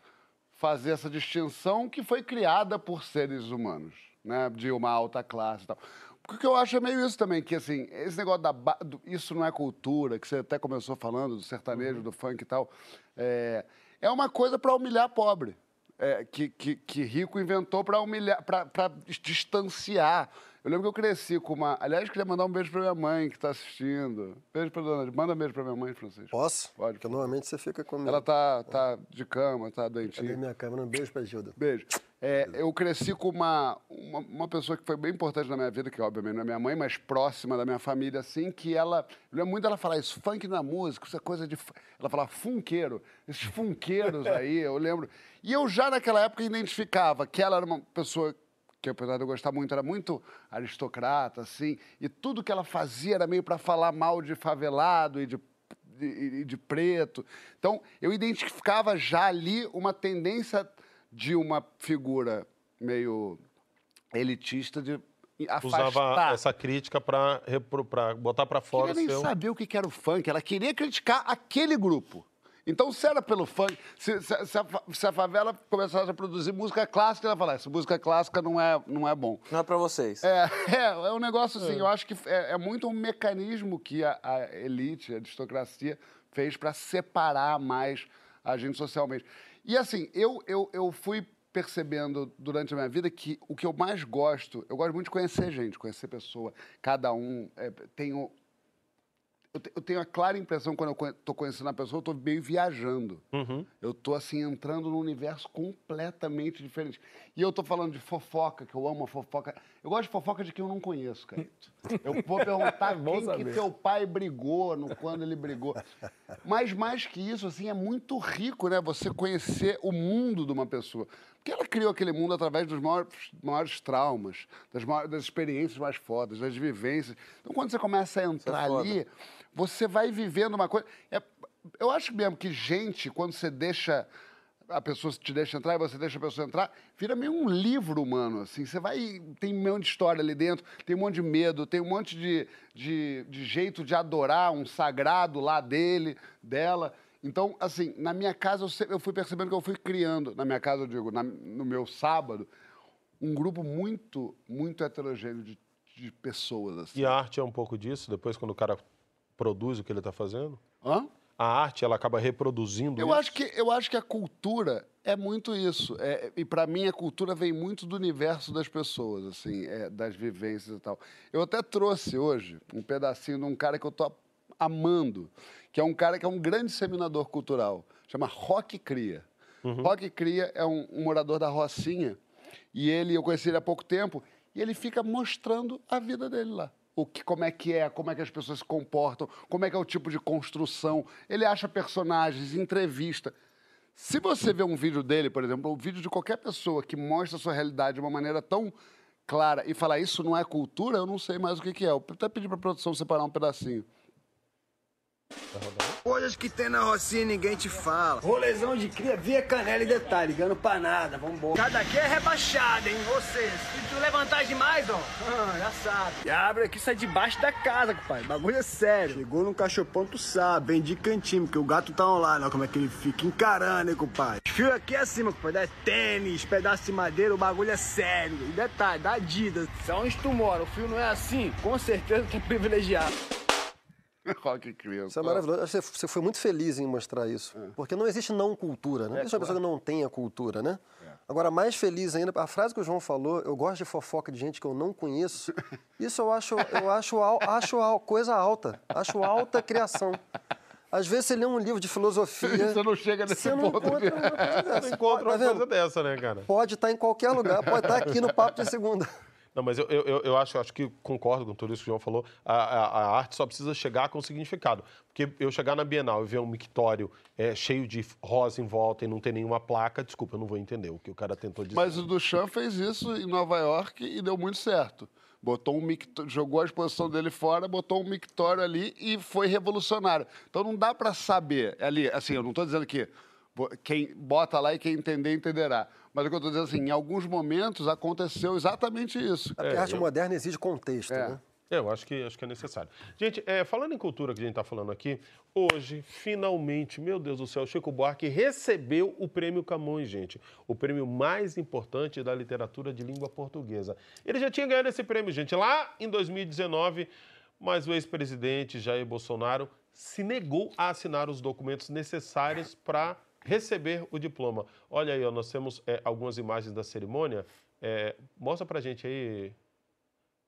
fazer essa distinção que foi criada por seres humanos, né? De uma alta classe e tal. Porque o que eu acho é meio isso também, que assim, esse negócio da... ba- isso não é cultura, que você até começou falando do sertanejo, do funk e tal, é, é uma coisa para humilhar pobre. é, que, que, que rico inventou para humilhar, para distanciar. Eu lembro que eu cresci com uma. Aliás, queria mandar um beijo para minha mãe que está assistindo. Beijo para dona. Manda um beijo para minha mãe, Francisco. Posso? Pode. Porque normalmente você fica comigo. Ela tá, tá de cama, tá Cadê doentinha. minha câmera? Um beijo pra Gilda. Beijo. É, eu cresci com uma, uma, uma pessoa que foi bem importante na minha vida, que obviamente não é minha mãe, mas próxima da minha família, assim, que ela. Eu lembro muito dela falar isso, funk na música, isso é coisa de. fu-" Ela falava funkeiro, esses funqueiros aí, eu lembro. E eu já naquela época identificava que ela era uma pessoa que apesar de eu gostar muito, era muito aristocrata, assim, e tudo que ela fazia era meio para falar mal de favelado e de de, de preto. Então, eu identificava já ali uma tendência de uma figura meio elitista de afastar. Usava essa crítica pra botar pra fora o nem seu... saber o que era o funk, ela queria criticar aquele grupo. Então, se era pelo funk, se, se- se a, se a favela começasse a produzir música clássica, ela ia falar, essa música clássica não é, não é bom. Não é pra vocês. É, é, é um negócio assim, eu acho que é, é muito um mecanismo que a, a elite, a aristocracia, fez para separar mais a gente socialmente. E assim, eu, eu, eu fui percebendo durante a minha vida que o que eu mais gosto, eu gosto muito de conhecer gente, conhecer pessoa, cada um é, tem o, eu, te- eu tenho a clara impressão quando eu estou conhecendo a pessoa, eu estou meio viajando. Eu estou assim entrando num universo completamente diferente. E eu estou falando de fofoca, que eu amo a fofoca. Eu gosto de fofoca de quem eu não conheço, Caíto. Eu vou perguntar quem que teu pai brigou, no, quando ele brigou. Mas mais que isso, assim, é muito rico, né? Você conhecer o mundo de uma pessoa. Porque ela criou aquele mundo através dos maiores, maiores traumas, das, maiores, das experiências mais fodas, das vivências. Então, quando você começa a entrar foda. ali, você vai vivendo uma coisa. é- eu acho mesmo que gente, quando você deixa. A pessoa te deixa entrar e você deixa a pessoa entrar, vira meio um livro humano, assim. Você vai. Tem um monte de história ali dentro, tem um monte de medo, tem um monte de, de, de jeito de adorar um sagrado lá dele, dela. Então, assim, na minha casa eu, sempre- eu fui percebendo que eu fui criando, na minha casa, eu digo, na- no meu sábado, um grupo muito, muito heterogêneo de, de pessoas, assim. E a arte é um pouco disso, depois quando o cara produz o que ele tá fazendo? Hã? A arte, ela acaba reproduzindo Eu isso? acho, que, eu acho que a cultura é muito isso. É, e para mim, a cultura vem muito do universo das pessoas, assim, é, das vivências e tal. Eu até trouxe hoje um pedacinho de um cara que eu tô amando, que é um cara que é um grande disseminador cultural. Chama Rock Cria. Rock Cria é um, um morador da Rocinha E ele, eu conheci ele há pouco tempo, e ele fica mostrando a vida dele lá. O que, como é que é, como é que as pessoas se comportam, como é que é o tipo de construção. Ele acha personagens, entrevista. Se você vê um vídeo dele, por exemplo, um vídeo de qualquer pessoa que mostra a sua realidade de uma maneira tão clara e falar isso não é cultura, eu não sei mais o que, que é. Eu até pedi para a produção separar um pedacinho. Coisas que tem na Rocinha e ninguém te fala. Rolezão de cria, via canela e detalhe, ligando pra nada, vambora. Cada aqui é rebaixado, hein? Seja, se tu levantar demais, ó, ah, já sabe. E abre aqui, sai debaixo da casa, compadre. Bagulho é sério. Chegou no cachopão, tu sabe, bem de cantinho, porque o gato tá online, ó, como é que ele fica encarando, hein, compadre. Os fios aqui acima, compadre, é tênis, pedaço de madeira, o bagulho é sério. E detalhe, da Adidas. Se onde tu mora, o fio não é assim, com certeza tu é privilegiado. Rock Crew. Isso é maravilhoso. Acho Você você foi muito feliz em mostrar isso. Porque não existe não cultura, né? Não existe uma pessoa que não tenha cultura, né? Agora, mais feliz ainda, a frase que o João falou, eu gosto de fofoca de gente que eu não conheço. Isso eu acho, eu acho, acho al- coisa alta. Acho alta criação. Às vezes você lê um livro de filosofia. Você não chega nesse você não ponto encontra de- uma coisa dessa. Você encontra Tá uma vendo? coisa dessa, né, cara? Pode estar em qualquer lugar, pode estar aqui no Papo de Segunda. Não, mas eu, eu, eu- eu acho, acho que concordo com tudo isso que o João falou. A, a- a arte só precisa chegar com significado. Porque eu chegar na Bienal e ver um mictório é, cheio de rosa em volta e não ter nenhuma placa, desculpa, eu não vou entender o que o cara tentou dizer. Mas o Duchamp fez isso em Nova York e deu muito certo. Botou um micto... jogou a exposição dele fora, botou um mictório ali e foi revolucionário. Então não dá para saber ali, assim, eu não estou dizendo que quem bota lá e quem entender entenderá. Mas o que eu estou dizendo assim, em alguns momentos aconteceu exatamente isso. Porque a arte moderna exige contexto, né? É, Eu acho que, acho que é necessário. Gente, é, falando em cultura que a gente está falando aqui, hoje, finalmente, meu Deus do céu, Chico Buarque recebeu o Prêmio Camões, gente. O prêmio mais importante da literatura de língua portuguesa. Ele já tinha ganhado esse prêmio, gente, lá em 2019, mas o ex-presidente Jair Bolsonaro se negou a assinar os documentos necessários para receber o diploma. Olha aí, ó, nós temos é, algumas imagens da cerimônia. É, mostra pra gente aí,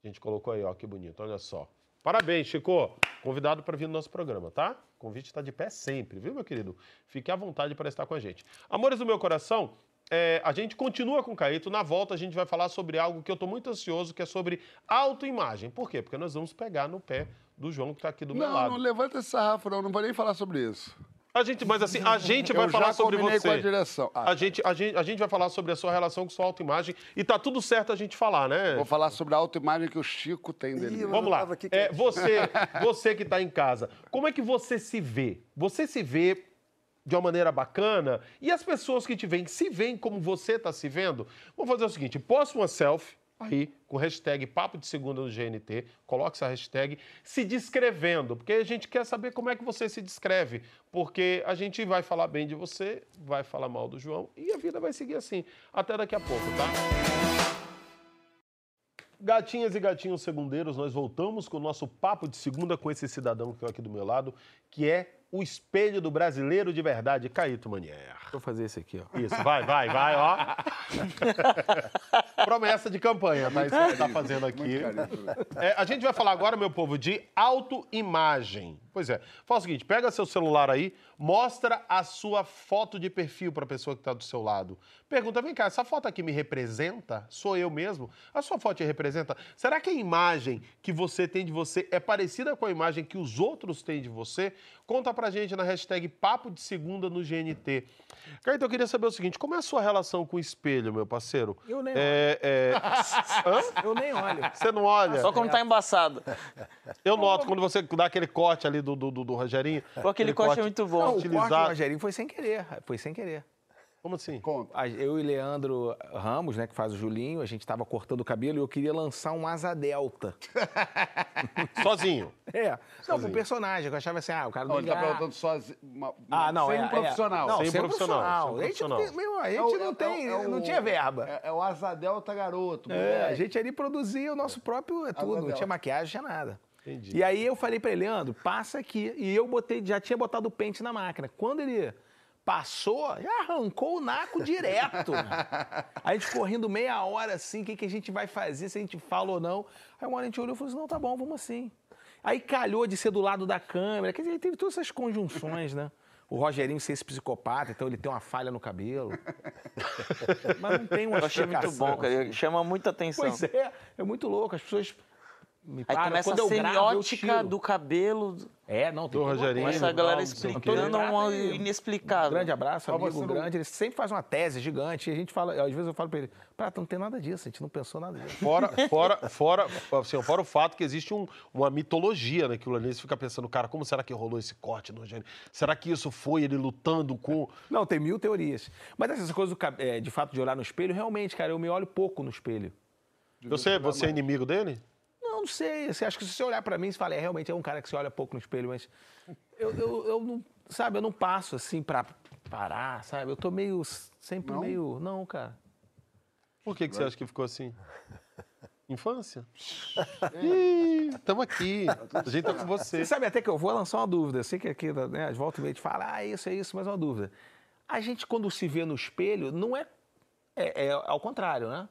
a gente colocou aí, ó, que bonito, olha só. Parabéns, Chico. Convidado para vir no nosso programa, tá? O convite está de pé sempre, viu, meu querido? Fique à vontade para estar com a gente. Amores do meu coração, é, a gente continua com o Caíto. Na volta, a gente vai falar sobre algo que eu estou muito ansioso, que é sobre autoimagem. Por quê? Porque nós vamos pegar no pé do João que está aqui do meu Não, lado. não levanta esse sarrafo, não. Não vou nem falar sobre isso. A gente, mas assim, a gente vai falar sobre você. com a direção. Ah, a, gente, a, gente, a gente vai falar sobre a sua relação com sua autoimagem e tá tudo certo a gente falar, né? Vou falar sobre a autoimagem que o Chico tem dele. Ih, mesmo. Vamos lá. É, você, você que está em casa, como é que você se vê? Você se vê de uma maneira bacana? E as pessoas que te veem, se veem como você está se vendo? Vamos fazer o seguinte: posta uma selfie aí com hashtag Papo de Segunda no GNT, coloque essa hashtag se descrevendo, porque a gente quer saber como é que você se descreve, porque a gente vai falar bem de você, vai falar mal do João e a vida vai seguir assim. Até daqui a pouco, tá? Gatinhas e gatinhos segundeiros, nós voltamos com o nosso papo de segunda com esse cidadão que é aqui do meu lado, que é o espelho do brasileiro de verdade, Caíto Manier. Vou fazer esse aqui, ó. Isso, vai, vai, vai, ó. Promessa de campanha, tá? Isso que ele tá fazendo aqui. É, a gente vai falar agora, meu povo, de autoimagem. Pois é. Fala o seguinte, pega seu celular aí, mostra a sua foto de perfil para a pessoa que está do seu lado. Pergunta, vem cá, essa foto aqui me representa? Sou eu mesmo? A sua foto te representa? Será que a imagem que você tem de você é parecida com a imagem que os outros têm de você? Conta pra gente na hashtag Papo de Segunda no GNT. Caíto, eu queria saber o seguinte, como é a sua relação com o espelho, meu parceiro? Eu nem é, é... Hã? Eu nem olho. Você não olha? Só quando tá embaçado. Eu noto quando você dá aquele corte ali do, do, do, do Rogerinho. Pô, aquele corte é muito bom. Não, o corte do. Rogerinho foi sem querer. Foi sem querer. Como assim? Conta. Eu e Leandro Ramos, né, que faz o Julinho, a gente tava cortando o cabelo e eu queria lançar um asa delta. Sozinho. É. Não, pro personagem. Eu achava assim, ah, o cara Não, do ele tá lugar. perguntando sozinho. uma- Ah, não, sem é, um profissional. É. Não, Sem sem, profissional, profissional. sem A gente, meu, a É gente o- não é- tem, é o- não tinha verba. É, é o Asa Delta garoto. É, a gente ali produzia o nosso próprio é tudo, não tinha maquiagem, não tinha nada. Entendi. E aí eu falei pra ele, Leandro, passa aqui. E eu botei, já tinha botado o pente na máquina. Quando ele passou, já arrancou o naco direto. aí a gente correndo meia hora assim, o que, que a gente vai fazer, se a gente fala ou não. Aí uma hora a gente olhou e falou assim, não, tá bom, vamos assim. Aí calhou de ser do lado da câmera, quer dizer, teve todas essas conjunções, né? o Rogerinho ser esse psicopata, então ele tem uma falha no cabelo. Mas não tem uma Eu achei muito bom, cara. Chama muita atenção. Pois é, é muito louco. As pessoas me Aí param. começa Quando a eu gravo, eu semiótica tiro. do cabelo. É, não, tem Do Rogerinho. Começa a galera não explicando uma Um inexplicável. grande abraço, amigo você não- grande. Ele sempre faz uma tese gigante. E a gente fala, às vezes eu falo pra ele, Prata, não tem nada disso, a gente não pensou nada disso. Fora, fora, fora, assim, fora o fato que existe um- uma mitologia naquilo ali. Você fica pensando, cara, como será que rolou esse corte no Rogério? Será que isso foi ele lutando com. Não, tem mil teorias. Mas essas coisas do é, de fato de olhar no espelho, realmente, cara, eu me olho pouco no espelho. Você, você é inimigo dele? Não, não sei. Você acha que se você olhar pra mim e falar, é, realmente é um cara que se olha pouco no espelho, mas eu, eu, eu não, sabe, eu não passo assim pra parar, sabe? Eu tô meio, sempre Não? meio, não, cara. Por que, que você acha que ficou assim? Infância? Ih, estamos aqui. A gente tá com você. Você sabe até que eu vou lançar uma dúvida. Eu sei que aqui, né, as volta e meia te fala, ah, isso é isso, mas é uma dúvida. A gente, quando se vê no espelho, não é. É, é ao contrário, né?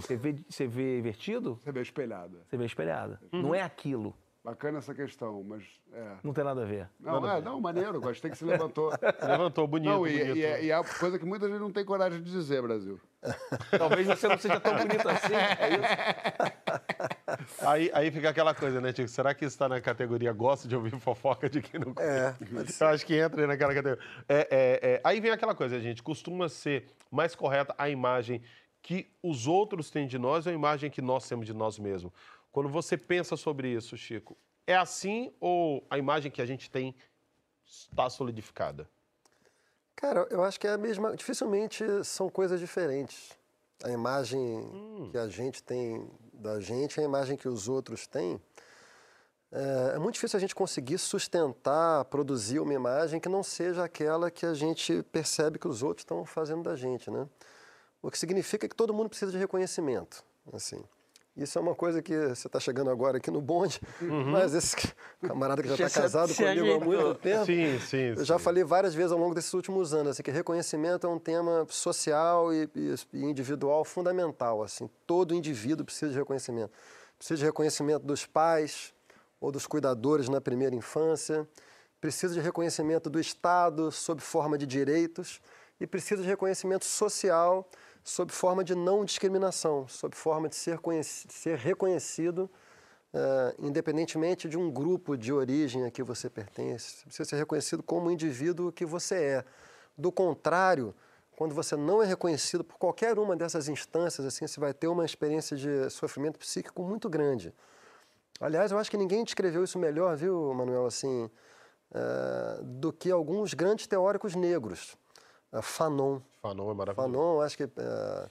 Você vê, você vê invertido, Você vê espelhada. você vê espelhado. Uhum. Não é aquilo. Bacana essa questão, mas. É. Não tem nada a ver. Não, é, não, maneiro, gostei que se levantou. Levantou, bonito, Não, e, bonito. e é, e é a coisa que muita gente não tem coragem de dizer, Brasil. Talvez você não seja tão bonito assim. É isso? Aí, aí fica aquela coisa, né, Tico? Será que isso está na categoria gosta de ouvir fofoca de quem não É, Eu acho que entra aí naquela categoria. É, é, é. Aí vem aquela coisa, gente. Costuma ser mais correta a imagem que os outros têm de nós ou a imagem que nós temos de nós mesmos? Quando você pensa sobre isso, Chico, é assim ou a imagem que a gente tem está solidificada? Cara, eu acho que é a mesma. Dificilmente são coisas diferentes. A imagem que a gente tem da gente, a imagem que os outros têm. É, é muito difícil a gente conseguir sustentar, produzir uma imagem que não seja aquela que a gente percebe que os outros estão fazendo da gente, né? O que significa que todo mundo precisa de reconhecimento, assim. Isso é uma coisa que você está chegando agora aqui no bonde, mas esse camarada que já está casado se comigo há muito tempo, Sim, sim. eu já falei várias vezes ao longo desses últimos anos assim, que reconhecimento é um tema social e, e- e individual fundamental. Assim, todo indivíduo precisa de reconhecimento. Precisa de reconhecimento dos pais ou dos cuidadores na primeira infância. Precisa de reconhecimento do Estado sob forma de direitos e precisa de reconhecimento social sob forma de não discriminação, sob forma de ser, ser reconhecido eh, independentemente de um grupo de origem a que você pertence, você ser reconhecido como o indivíduo que você é. Do contrário, quando você não é reconhecido por qualquer uma dessas instâncias, assim, você vai ter uma experiência de sofrimento psíquico muito grande. Aliás, eu acho que ninguém descreveu isso melhor, viu, Manuel, assim, eh, do que alguns grandes teóricos negros. Eh, Fanon. Fanon é maravilhoso. Fanon, acho que eh,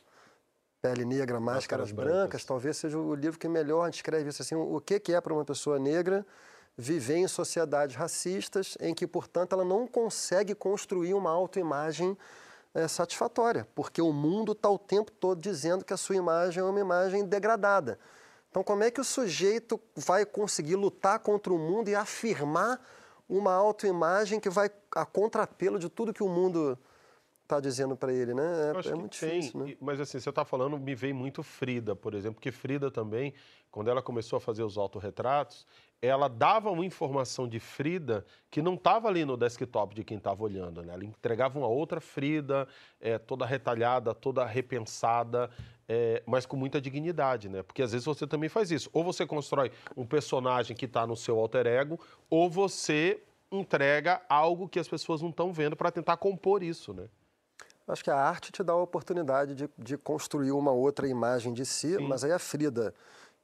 Pele Negra, Máscaras, Máscaras brancas, Brancas. talvez seja o livro que melhor descreve isso. Assim, o que que é para uma pessoa negra viver em sociedades racistas em que, portanto, ela não consegue construir uma autoimagem eh, satisfatória, porque o mundo está o tempo todo dizendo que a sua imagem é uma imagem degradada. Então, como é que o sujeito vai conseguir lutar contra o mundo e afirmar uma autoimagem que vai a contrapelo de tudo que o mundo está dizendo para ele, né? É, é muito tem, difícil, né? mas assim, você está falando, me vem muito Frida, por exemplo, porque Frida também, quando ela começou a fazer os autorretratos, ela dava uma informação de Frida que não estava ali no desktop de quem estava olhando, né? Ela entregava uma outra Frida, eh, toda retalhada, toda repensada, eh, mas com muita dignidade, né? Porque às vezes você também faz isso. Ou você constrói um personagem que está no seu alter ego, ou você entrega algo que as pessoas não estão vendo para tentar compor isso, né? Acho que a arte te dá a oportunidade de, de construir uma outra imagem de si, mas aí a Frida,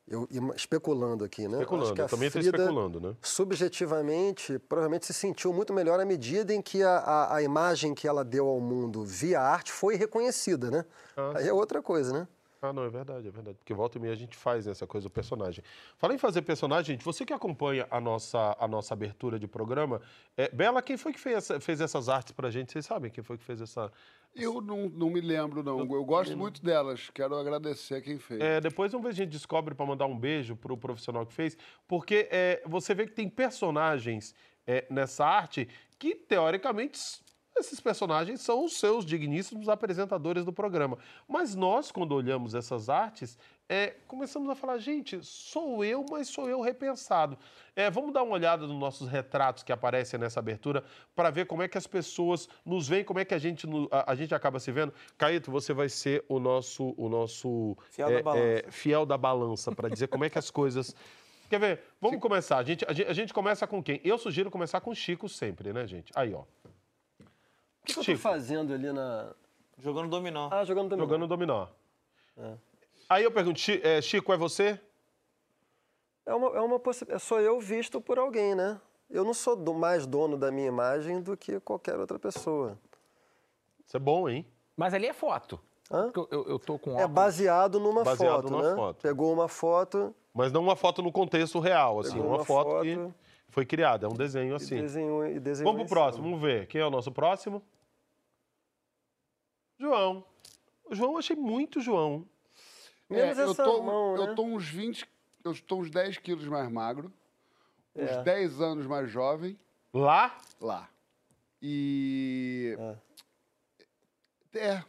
eu especulando aqui, né? Especulando, Acho que a também Frida, especulando, né? Subjetivamente, provavelmente se sentiu muito melhor à medida em que a, a, a imagem que ela deu ao mundo via arte foi reconhecida, né? Ah, aí é outra coisa, né? Ah, não, é verdade, é verdade. Porque volta e meia a gente faz essa coisa do personagem. Fala em fazer personagem, gente. Você que acompanha a nossa, a nossa abertura de programa, é, Bela, quem foi que fez, essa- fez essas artes pra gente? Vocês sabem quem foi que fez essa. Eu não, não me lembro, não. Eu gosto muito delas. Quero agradecer a quem fez. É, depois vamos ver se a gente descobre para mandar um beijo pro profissional que fez, porque é, você vê que tem personagens é, nessa arte que, teoricamente, esses personagens são os seus digníssimos apresentadores do programa. Mas nós, quando olhamos essas artes, é, começamos a falar, gente, sou eu, mas sou eu repensado. É, vamos dar uma olhada nos nossos retratos que aparecem nessa abertura para ver como é que as pessoas nos veem, como é que a gente, a, a gente acaba se vendo. Caíto, você vai ser o nosso, o nosso Fiel da é, balança. é, fiel da balança para dizer como é que as coisas. Quer ver? Vamos começar. A gente, a, gente, a gente começa com quem? Eu sugiro começar com o Chico sempre, né, gente? Aí, ó. O que, que eu tô Chico. fazendo ali na. Jogando dominó. Ah, jogando dominó. Jogando dominó. Aí eu pergunto, Chi- é, Chico, é você? É uma, é uma possi- é sou eu visto por alguém, né? Eu não sou do- mais dono da minha imagem do que qualquer outra pessoa. Isso é bom, hein? Mas ali é foto. Hã? Porque Eu, eu, eu tô com É óculos. baseado numa Baseado foto, numa né? foto. Pegou uma foto, Mas não uma foto no contexto real, assim. Pegou Uma, uma foto, foto que foi criada, é um desenho e assim. desenhou e desenhou. Vamos em pro próximo, vamos ver. Quem é o nosso próximo? João. O João, eu achei muito João. Menos É, eu, tô, mão, né? eu tô uns 20, eu estou uns 10 quilos mais magro, uns É. 10 anos mais jovem Lá? lá. E. É.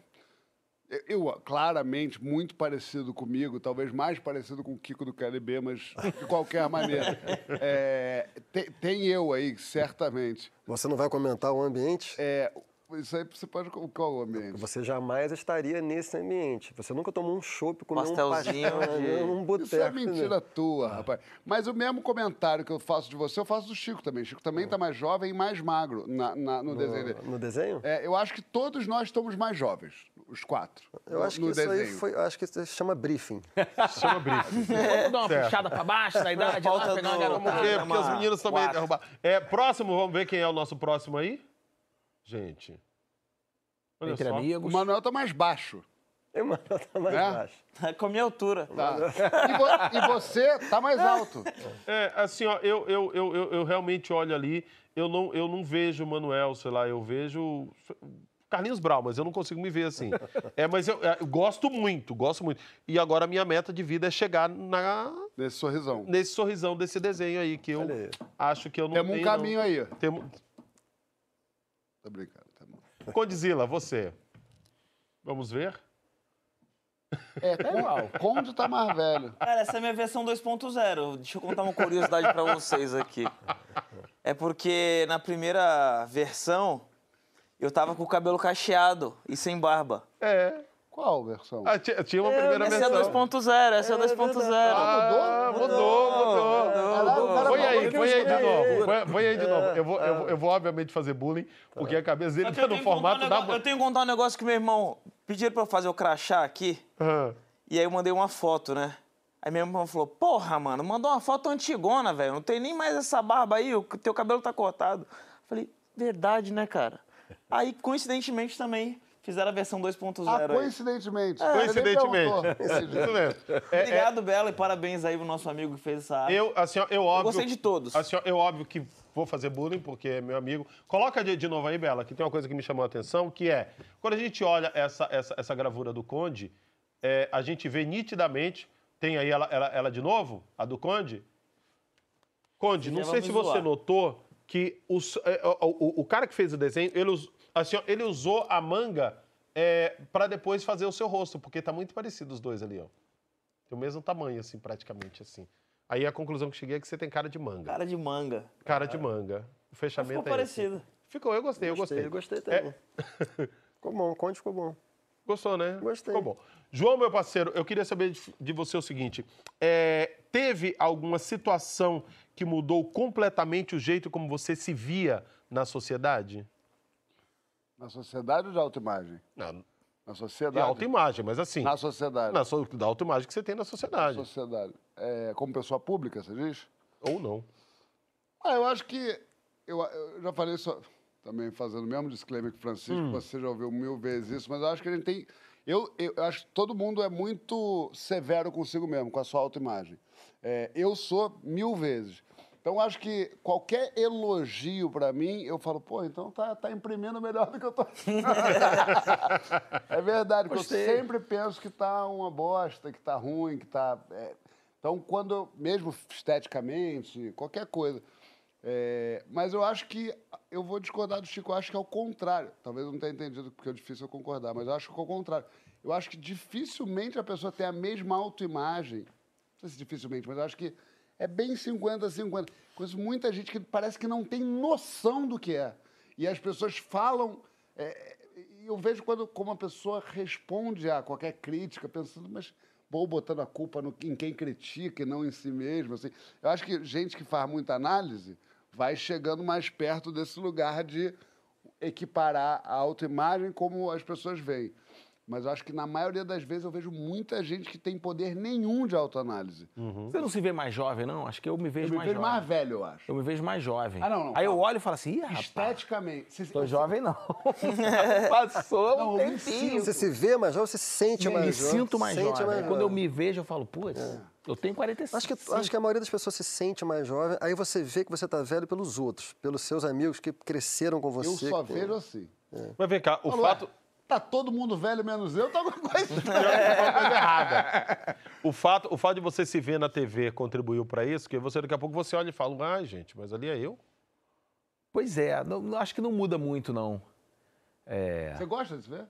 Eu, eu, claramente, muito parecido comigo, talvez mais parecido com o Kiko do KLB, mas de qualquer maneira. É, tem, tem eu aí, certamente. Você não vai comentar o ambiente? É, isso aí você pode. Qual o ambiente? Você jamais estaria nesse ambiente. Você nunca tomou um chopp, comeu um Pastelzinho né, num boteco. Isso é entendeu? mentira tua, rapaz. Mas o mesmo comentário que eu faço de você, eu faço do Chico também. Chico também tá mais jovem e mais magro na, na- no, desenho dele. No desenho? É, eu acho que todos nós estamos mais jovens, os quatro. Eu no- acho que no isso aí desenho. foi. eu Acho que isso chama briefing. Chama briefing. Vamos dar uma Certo. puxada pra baixo da idade, lá, falta pegar uma do-. Por quê? Ah, Porque os uma- meninos também derrubaram. É, próximo, vamos ver quem é o nosso próximo aí? Gente. Olha Entre só. amigos. O Manuel tá mais baixo. E o Manuel tá mais É? baixo. Com a minha altura. Tá? E, vo- e você tá mais alto. É, assim, ó, eu, eu, eu, eu, eu realmente olho ali, eu não, eu não vejo o Manuel, sei lá, eu vejo Carlinhos Brau, mas eu não consigo me ver assim. É, mas eu, é, eu gosto muito, gosto muito. E agora a minha meta de vida é chegar na, Nesse sorrisão. nesse sorrisão desse desenho aí, que eu Olha aí. acho que eu não Temos um tenho, caminho não. aí. Temos... Tô brincando. Tá bom. Condzilla, você. Vamos ver? É, Con- Conde tá mais velho. Cara, essa é a minha versão 2.0. Deixa eu contar uma curiosidade pra vocês aqui. É porque na primeira versão eu tava com o cabelo cacheado e sem barba. É. Qual versão? Ah, tinha, tinha uma primeira Essa é a versão. 2.0, essa é a 2.0. Ah, mudou, mudou. Caralho, Põe aí, cara, põe aí de eu novo. Põe, põe aí de novo. Eu vou, eu, vou, eu vou, obviamente, fazer bullying, porque a cabeça dele tá eu no contar um formato da. Eu tenho que contar um negócio que meu irmão pediram pra eu fazer o crachá aqui. Ah. E aí eu mandei uma foto, né? Aí meu irmão falou, porra, mano, mandou uma foto antigona, velho. Não tem nem mais essa barba aí, o teu cabelo tá cortado. Falei, verdade, né, cara? Aí, coincidentemente, também fizeram a versão 2.0 Ah, aí. coincidentemente. Coincidentemente. Nem perguntou. Isso mesmo. É, é, Obrigado, Bela, e parabéns aí pro nosso amigo que fez essa arte. eu, assim, eu óbvio. gostei de todos. Assim, eu óbvio que vou fazer bullying, porque é meu amigo. Coloca de, de novo aí, Bela, que tem uma coisa que me chamou a atenção, que é, quando a gente olha essa, essa, essa gravura do Conde, é, a gente vê nitidamente. Tem aí ela, ela, ela de novo, a do Conde? Conde, não sei se vamos você zoar. notou que os, é, o, o, o cara que fez o desenho, ele, assim, ó, ele usou a manga é, para depois fazer o seu rosto, porque tá muito parecido os dois ali, ó. Tem o mesmo tamanho, assim, praticamente, assim. Aí a conclusão que cheguei é que você tem cara de manga. Cara de manga. Cara de manga. O fechamento Ficou é esse. parecido. Ficou, eu gostei, eu gostei. Eu gostei também. É, Ficou bom, o Conde ficou bom. gostou, né? Gostei. Ficou bom. João, meu parceiro, eu queria saber de, de você o seguinte: é, teve alguma situação que mudou completamente o jeito como você se via na sociedade? Na sociedade ou de autoimagem? Não, Na de sociedade. autoimagem, mas assim. Na sociedade. Na so, da autoimagem que você tem na sociedade. sociedade. É, como pessoa pública, você diz? Ou não. Ah, eu acho que. Eu, eu já falei isso também fazendo o mesmo disclaimer que o Francisco, Hum. você já ouviu mil vezes isso, mas eu acho que a gente tem. Eu, eu acho que todo mundo é muito severo consigo mesmo, com a sua autoimagem. É, eu sou mil vezes. Então, acho que qualquer elogio para mim, eu falo, pô, então tá, tá imprimindo melhor do que eu tô. é verdade, porque eu sempre penso que tá uma bosta, que tá ruim, que tá. é. Então, quando, eu- mesmo esteticamente, qualquer coisa, É, mas eu acho que. Eu vou discordar do Chico, eu acho que é o contrário. Talvez eu não tenha entendido, porque é difícil eu concordar, mas eu acho que é o contrário. Eu acho que dificilmente a pessoa tem a mesma autoimagem. Não sei se dificilmente, mas eu acho que é bem 50-50. Conheço muita gente que parece que não tem noção do que é. E as pessoas falam. é, eu vejo quando, como a pessoa responde a qualquer crítica, pensando, mas vou botando a culpa no, em quem critica e não em si mesmo. Assim. Eu acho que gente que faz muita análise vai chegando mais perto desse lugar de equiparar a autoimagem como as pessoas veem. Mas eu acho que na maioria das vezes eu vejo muita gente que tem poder nenhum de autoanálise. Você não se vê mais jovem, não? Acho que eu me vejo Eu me mais vejo jovem. mais velho, eu acho. Eu me vejo mais jovem. Ah, não, não, Aí eu olho e falo assim, ih, rapaz, Esteticamente. Você, tô jovem não. Passou Não, um eu me tempinho. Você se vê mais jovem, você se sente Me mais jovem. sinto mais sente jovem. mais Quando eu jovem. me vejo, eu falo, putz, eu tenho 45. Acho que, acho que a maioria das pessoas se sente mais jovem, aí você vê que você tá velho pelos outros, pelos seus amigos que cresceram com você. eu só que vejo assim. Mas vem cá, o Falo, fato. Tá todo mundo velho menos eu, tá alguma coisa. uma coisa errada. O fato, o fato de você se ver na TV contribuiu para isso, porque você daqui a pouco você olha e fala, ai, gente, mas ali é eu. Pois é, não- não- acho que não muda muito, não. É, Você gosta de se ver?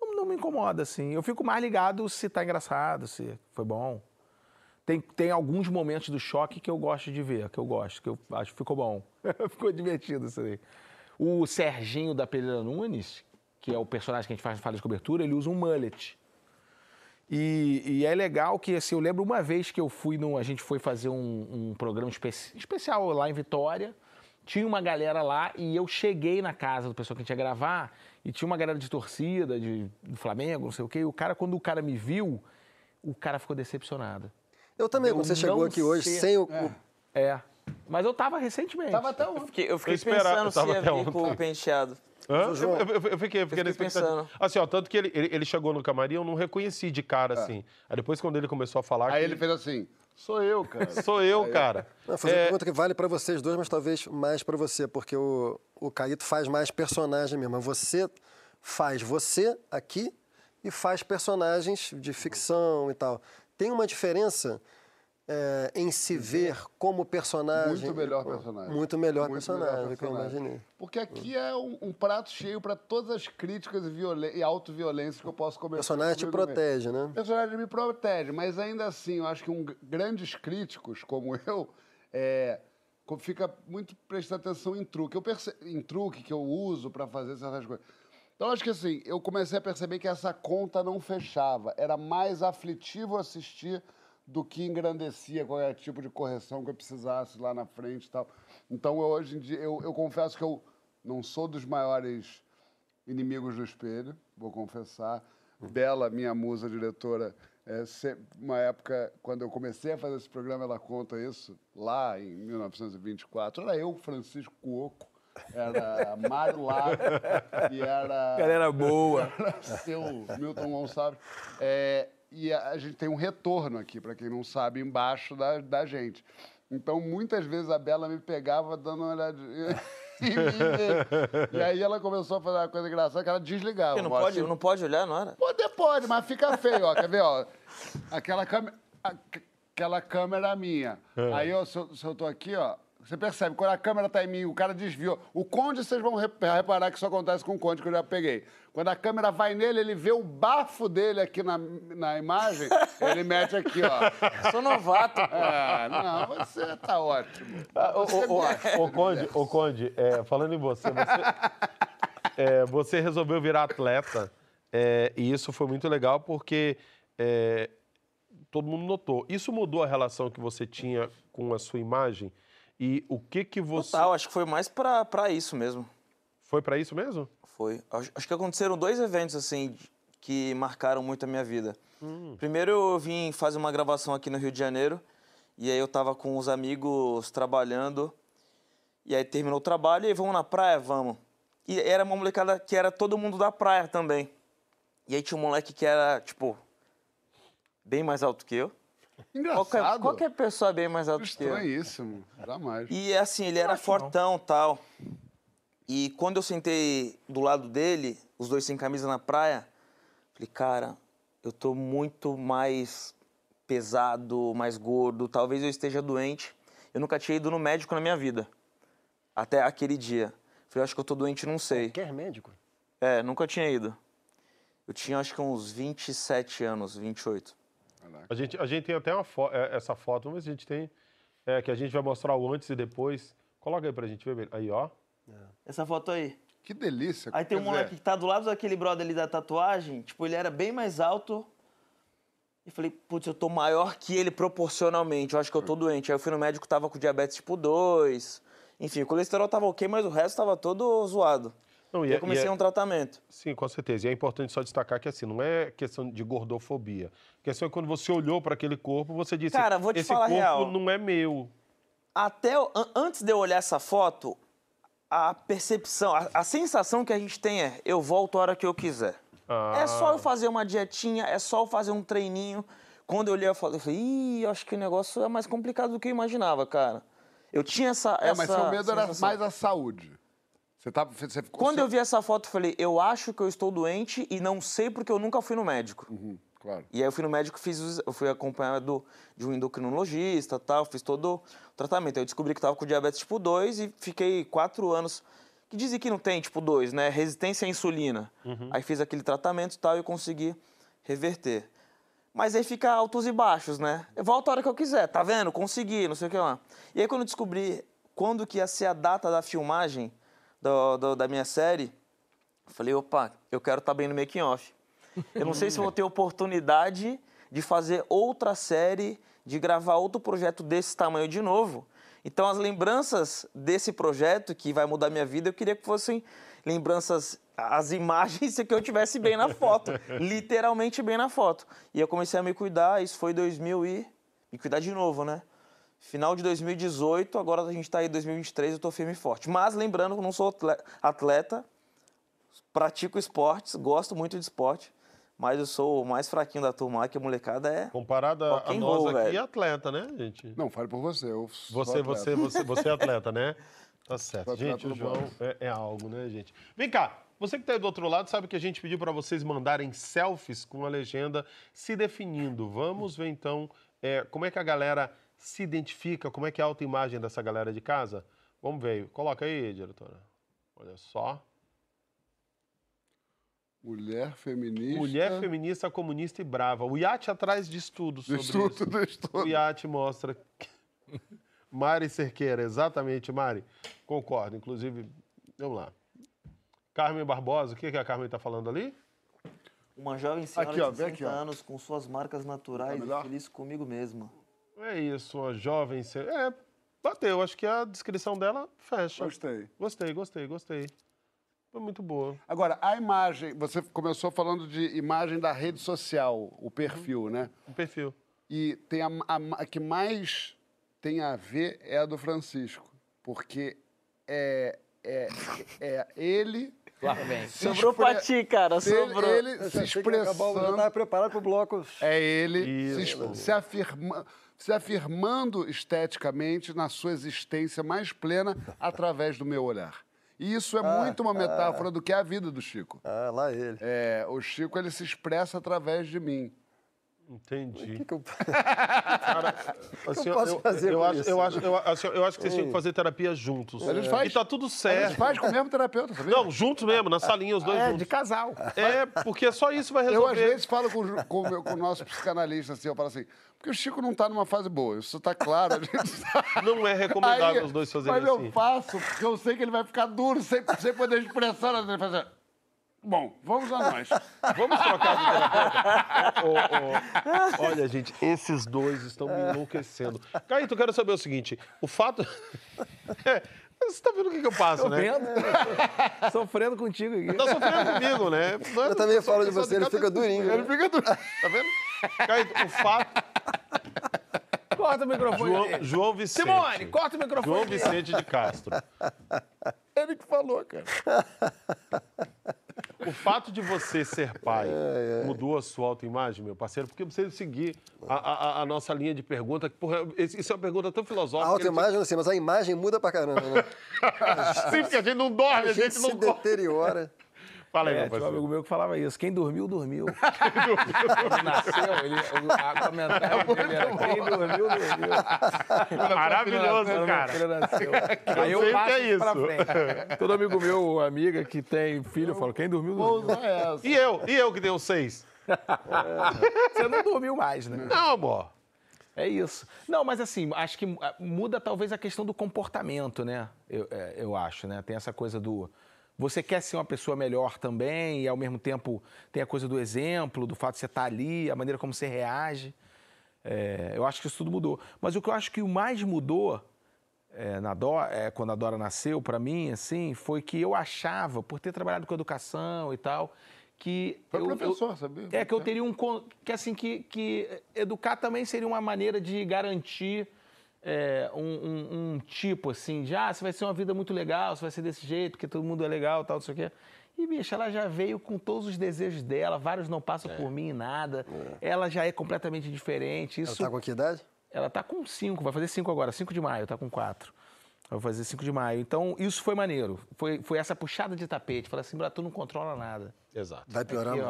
não, não me incomoda, assim. Eu fico mais ligado se tá engraçado, se foi bom. Tem, tem alguns momentos do choque que eu gosto de ver, que eu gosto, que eu acho que ficou bom. ficou divertido isso aí. O Serginho da Pereira Nunes, que é o personagem que a gente faz fala de cobertura, ele usa um mullet. E, e é legal que, assim, eu lembro uma vez que eu fui, num, a gente foi fazer um, um programa especi- especial lá em Vitória, tinha uma galera lá e eu cheguei na casa do pessoal que a gente ia gravar e tinha uma galera de torcida, de, do Flamengo, não sei o quê, e o cara, quando o cara me viu, o cara ficou decepcionado. Eu também, Eu quando você chegou aqui hoje sei- sem o. o- É. Mas eu tava recentemente. Tava até Eu ontem. fiquei, eu fiquei Eu pensando eu se tava ia vir com o penteado. Hã? Eu, João, eu- eu fiquei, eu fiquei, pensando. Assim, ó, tanto que ele, ele, ele chegou no camarim, eu não reconheci de cara, assim. Aí depois, quando ele começou a falar. Aí que- ele fez assim, sou eu, cara. Sou eu, cara. Não, fazer É, uma pergunta que vale pra vocês dois, mas talvez mais pra você, porque o, o Caíto faz mais personagem mesmo. Mas Você faz você aqui e faz personagens de ficção e tal. Tem uma diferença é, em se ver como personagem? Muito melhor personagem. Muito melhor Muito personagem, melhor do que eu personagem. imaginei. Porque aqui é um, um prato cheio para todas as críticas e, e autoviolências que eu posso O cometer. personagem te comigo mesmo. protege, né? O personagem me protege, mas ainda assim, eu acho que um, grandes críticos como eu é, fica muito prestando atenção em truque. Eu perce- em truque que eu uso para fazer certas coisas. Então, acho que assim, eu comecei a perceber que essa conta não fechava. Era mais aflitivo assistir do que engrandecia qualquer tipo de correção que eu precisasse lá na frente e tal. Então, eu, hoje em dia, eu, eu confesso que eu não sou dos maiores inimigos do espelho, vou confessar. Bela, minha musa diretora, é, uma época, quando eu comecei a fazer esse programa, ela conta isso, lá em 1924. Era eu, Francisco Cuoco, era Mário Lago e era Galera boa. seu Milton Gonçalves. É, e a, a gente tem um retorno aqui, para quem não sabe, embaixo da, da gente. Então, muitas vezes a Bela me pegava dando uma olhadinha. E aí ela começou a fazer uma coisa engraçada que ela desligava. Não ó, pode, assim, não pode olhar, não era? Poder pode, mas fica feio, ó. Quer ver, ó? Aquela câmera. Aquela câmera minha. Aí, ó, se eu, se eu tô aqui, ó. Você percebe, quando a câmera tá em mim, o cara desviou. O Conde, vocês vão rep- reparar que isso acontece com o Conde, que eu já peguei. Quando a câmera vai nele, ele vê o bafo dele aqui na, na imagem, ele mete aqui, ó. Sou novato. Ah, não, você tá ótimo. Ah, Ô, Você gosta ô, de Conde, ô, Conde é, falando em você, você, é, você resolveu virar atleta é, e isso foi muito legal porque é, todo mundo notou. Isso mudou a relação que você tinha com a sua imagem e o que que você... Total, acho que foi mais pra, pra isso mesmo. Foi pra isso mesmo? Foi. Acho, acho que aconteceram dois eventos, assim, que marcaram muito a minha vida. Primeiro, eu vim fazer uma gravação aqui no Rio de Janeiro, e aí eu tava com os amigos trabalhando, e aí terminou o trabalho, e aí, vamos na praia? Vamos. E era uma molecada que era todo mundo da praia também. E aí tinha um moleque que era, tipo, bem mais alto que eu. Qualquer, Engraçado. qualquer pessoa bem mais alto que eu. Estranhíssimo. Jamais. E assim, ele era fortão tal. E quando eu sentei do lado dele, os dois sem camisa na praia, falei, cara, eu tô muito mais pesado, mais gordo, talvez eu esteja doente. Eu nunca tinha ido no médico na minha vida. Até aquele dia. Falei, acho que eu tô doente, não sei. Quer médico? É, nunca tinha ido. Eu tinha acho que uns 27 anos, 28. A gente, a gente tem até uma fo- é, essa foto, mas a gente tem. É, que a gente vai mostrar o antes e depois. Coloca aí pra gente ver. Aí, ó. Essa foto aí. Que delícia. Aí tem um moleque que tá do lado daquele brother ali da tatuagem, tipo, ele era bem mais alto. E falei, putz, eu tô maior que ele proporcionalmente, eu acho que eu tô doente. Aí eu fui no médico, tava com diabetes tipo 2. Enfim, o colesterol tava ok, mas o resto tava todo zoado. Não, E, e é- eu comecei e é- um tratamento. Sim, com certeza. E é importante só destacar que assim, não é questão de gordofobia. A questão é quando você olhou para aquele corpo, você disse: Cara, vou te esse falar a corpo real. não é meu. Até eu- an- antes de eu olhar essa foto, a percepção, a, a sensação que a gente tem é: eu volto a hora que eu quiser. É só eu fazer uma dietinha, é só eu fazer um treininho. Quando eu olhei a foto, eu falei: ih, acho que o negócio é mais complicado do que eu imaginava, cara. Eu tinha essa. É, mas essa seu medo era sensação. mais a saúde. Você, tá, você ficou. Quando eu vi essa foto, eu falei: eu acho que eu estou doente e não sei porque eu nunca fui no médico. Uhum, claro. E aí eu fui no médico, fiz, eu fui acompanhado de um endocrinologista tal, fiz todo o tratamento. Aí eu descobri que estava com diabetes tipo 2 e fiquei quatro anos. Que dizem que não tem tipo 2, né? Resistência à insulina. Aí fiz aquele tratamento e tal e consegui reverter. Mas aí fica altos e baixos, né? Eu volto a hora que eu quiser, tá vendo? Consegui, não sei o que lá. E aí quando eu descobri quando que ia ser a data da filmagem do- do- da minha série, falei, opa, eu quero estar bem no making off. Eu não sei se vou ter oportunidade de fazer outra série, de gravar outro projeto desse tamanho de novo. Então, as lembranças desse projeto, que vai mudar minha vida, eu queria que fossem lembranças, as imagens que eu tivesse bem na foto. literalmente bem na foto. E eu comecei a me cuidar, isso foi 2000 e... Me cuidar de novo, né? Final de 2018, agora a gente tá aí em 2023, eu tô firme e forte. Mas lembrando que eu não sou atle- atleta, pratico esportes, gosto muito de esporte, mas eu sou o mais fraquinho da turma lá, que a molecada é. Comparado a, nós roll, aqui, velho. atleta, né, gente? Não, fale por você. Eu sou Você, atleta. você, você, você é atleta, né? Tá certo. Gente, o João é, é algo, né, gente? Vem cá, você que tá aí do outro lado sabe que a gente pediu para vocês mandarem selfies com a legenda se definindo. Vamos ver então é, como é que a galera se identifica, como é que é a autoimagem dessa galera de casa. Vamos ver. Coloca aí, diretora. Olha só. Mulher feminista. Mulher feminista, comunista e brava. O Iate atrás de estudo sobre estudo, isso. do estudo. O Iate mostra. Mari Cerqueira, exatamente, Mari. Concordo. Inclusive, vamos lá. Carmen Barbosa, o que, que a Carmen está falando ali? Uma jovem senhora Aqui, ó, de vem 60 aqui, anos, com suas marcas naturais Tá e feliz comigo mesma. É isso, uma jovem. É, bateu. Acho que a descrição dela fecha. Gostei. Gostei, gostei, gostei. Foi muito boa. Agora, a imagem, você começou falando de imagem da rede social, o perfil, né? O perfil. E tem a, a- a que mais tem a ver é a do Francisco, porque é, é, é ele. Lá vem. se Sobrou expre- pra ti, cara, ele- sobrou. Ele se achei que ia acabar, eu já expressando. estava preparado para o bloco. É ele se, Isso. es- se afirma- se afirmando esteticamente na sua existência mais plena através do meu olhar. E isso é muito uma metáfora do que é a vida do Chico. Ah, lá ele. É, o Chico ele se expressa através de mim. Entendi. O que, que eu... Assim, eu posso fazer eu com acho, isso? eu, acho, eu, assim, eu acho que vocês tinham que fazer terapia juntos. A gente faz. E tá tudo A gente certo. faz com o mesmo terapeuta, sabia? Não, juntos mesmo, na salinha, os dois É, juntos. de casal. É, porque só isso vai Eu, resolver. às vezes, falo com, com o meu- com o nosso psicanalista, assim, eu falo assim, porque o Chico não tá numa fase boa, isso tá claro, a gente sabe. Não é recomendável Aí, os dois fazerem Mas assim. eu faço, porque eu sei que ele vai ficar duro, sem, sem poder expressar nada. Ele vai fazer, bom, vamos a nós. Vamos trocar de terapeuta? Ô, ô, olha, gente, esses dois estão me enlouquecendo. Caíto, eu quero saber o seguinte: o fato. É, você tá vendo o que, que eu passo, né? vendo? Sofrendo contigo aqui. Tá sofrendo comigo, né? Não é- Eu também falo de você, ele fica durinho. Ele fica durinho. Tá vendo? Caíto, o fato. Corta o microfone João, dele. João Vicente. Simone, corta o microfone João dele. Vicente de Castro. Ele que falou, cara. O fato de você ser pai mudou a sua autoimagem, meu parceiro? Porque você seguir a, a- a nossa linha de pergunta. que, Porra, isso é uma pergunta tão A filosófica. autoimagem, não sei, mas a imagem muda pra caramba, né? Sim, porque a gente não dorme, a A gente gente não se dorme. deteriora. Fala aí, É, meu tinha um parceiro. amigo meu que falava isso. Quem dormiu, dormiu. Quando nasceu, ele, o a comentário dele era quem dormiu, dormiu. Maravilhoso, cara. filho nasceu. Aí eu passo é isso pra frente. Todo amigo meu, amiga que tem filho, eu falo, quem dormiu, dormiu. essa. E eu? E eu que tenho seis? Você não dormiu mais, né? Não, amor. É isso. Não, mas assim, acho que ah, muda talvez a questão do comportamento, né? Eu, é, eu acho, né? Tem essa coisa do. Você quer ser uma pessoa melhor também, e ao mesmo tempo tem a coisa do exemplo, do fato de você estar ali, a maneira como você reage. É, eu acho que isso tudo mudou. Mas o que eu acho que o mais mudou é, na Dora, é, quando a Dora nasceu, para mim, assim, foi que eu achava, por ter trabalhado com educação e tal, que. Foi eu, eu- professor, sabia? é que eu teria um que assim que, que educar também seria uma maneira de garantir é, um, um- um tipo assim de ah, você vai ser uma vida muito legal, você vai ser desse jeito, porque todo mundo é legal, tal, não sei o quê. E, bicha, ela já veio com todos os desejos dela, vários não passam por mim em nada. Ela já é completamente diferente. Ela Isso tá com que idade? ela tá com 5, vai fazer 5 agora, 5 de maio, tá com 4. Vai fazer 5 de maio. Então, isso foi maneiro. Foi, foi essa puxada de tapete. Falei assim, "Bra, tu não controla nada. Exato. Vai piorar Aqui,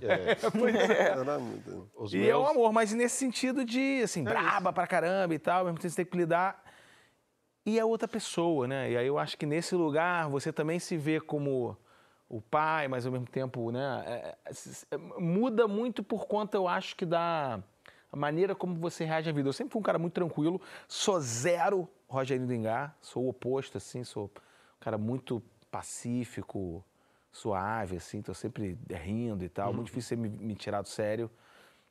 É. Muito. Os E meus... é um amor, mas nesse sentido de, assim, braba pra caramba e tal, mesmo tempo você tem que lidar. E é outra pessoa, né? E aí eu acho que nesse lugar você também se vê como o pai, mas ao mesmo tempo, né? é, é, é, muda muito por conta, eu acho que da maneira como você reage à vida. Eu sempre fui um cara muito tranquilo, sou zero Rogerinho Dingá, sou o oposto, assim, sou um cara muito pacífico, suave, assim, tô sempre rindo e tal. Muito difícil me, me tirar do sério.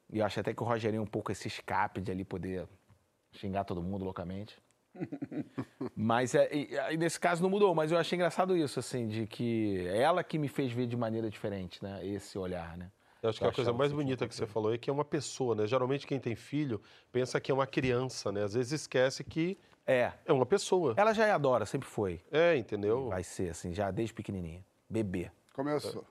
E eu acho até que o Rogerinho é um pouco esse escape de ali poder xingar todo mundo loucamente. mas é, e- e nesse caso não mudou, mas eu achei engraçado isso, assim, de que ela que me fez ver de maneira diferente, né? Esse olhar, né? Eu acho que a coisa mais bonita que você falou é que é uma pessoa, né? Geralmente quem tem filho pensa que é uma criança, né? Às vezes esquece que É. é uma pessoa. Ela já é adora, sempre foi. É, entendeu? Vai ser, assim, já desde pequenininha. Bebê. Começou.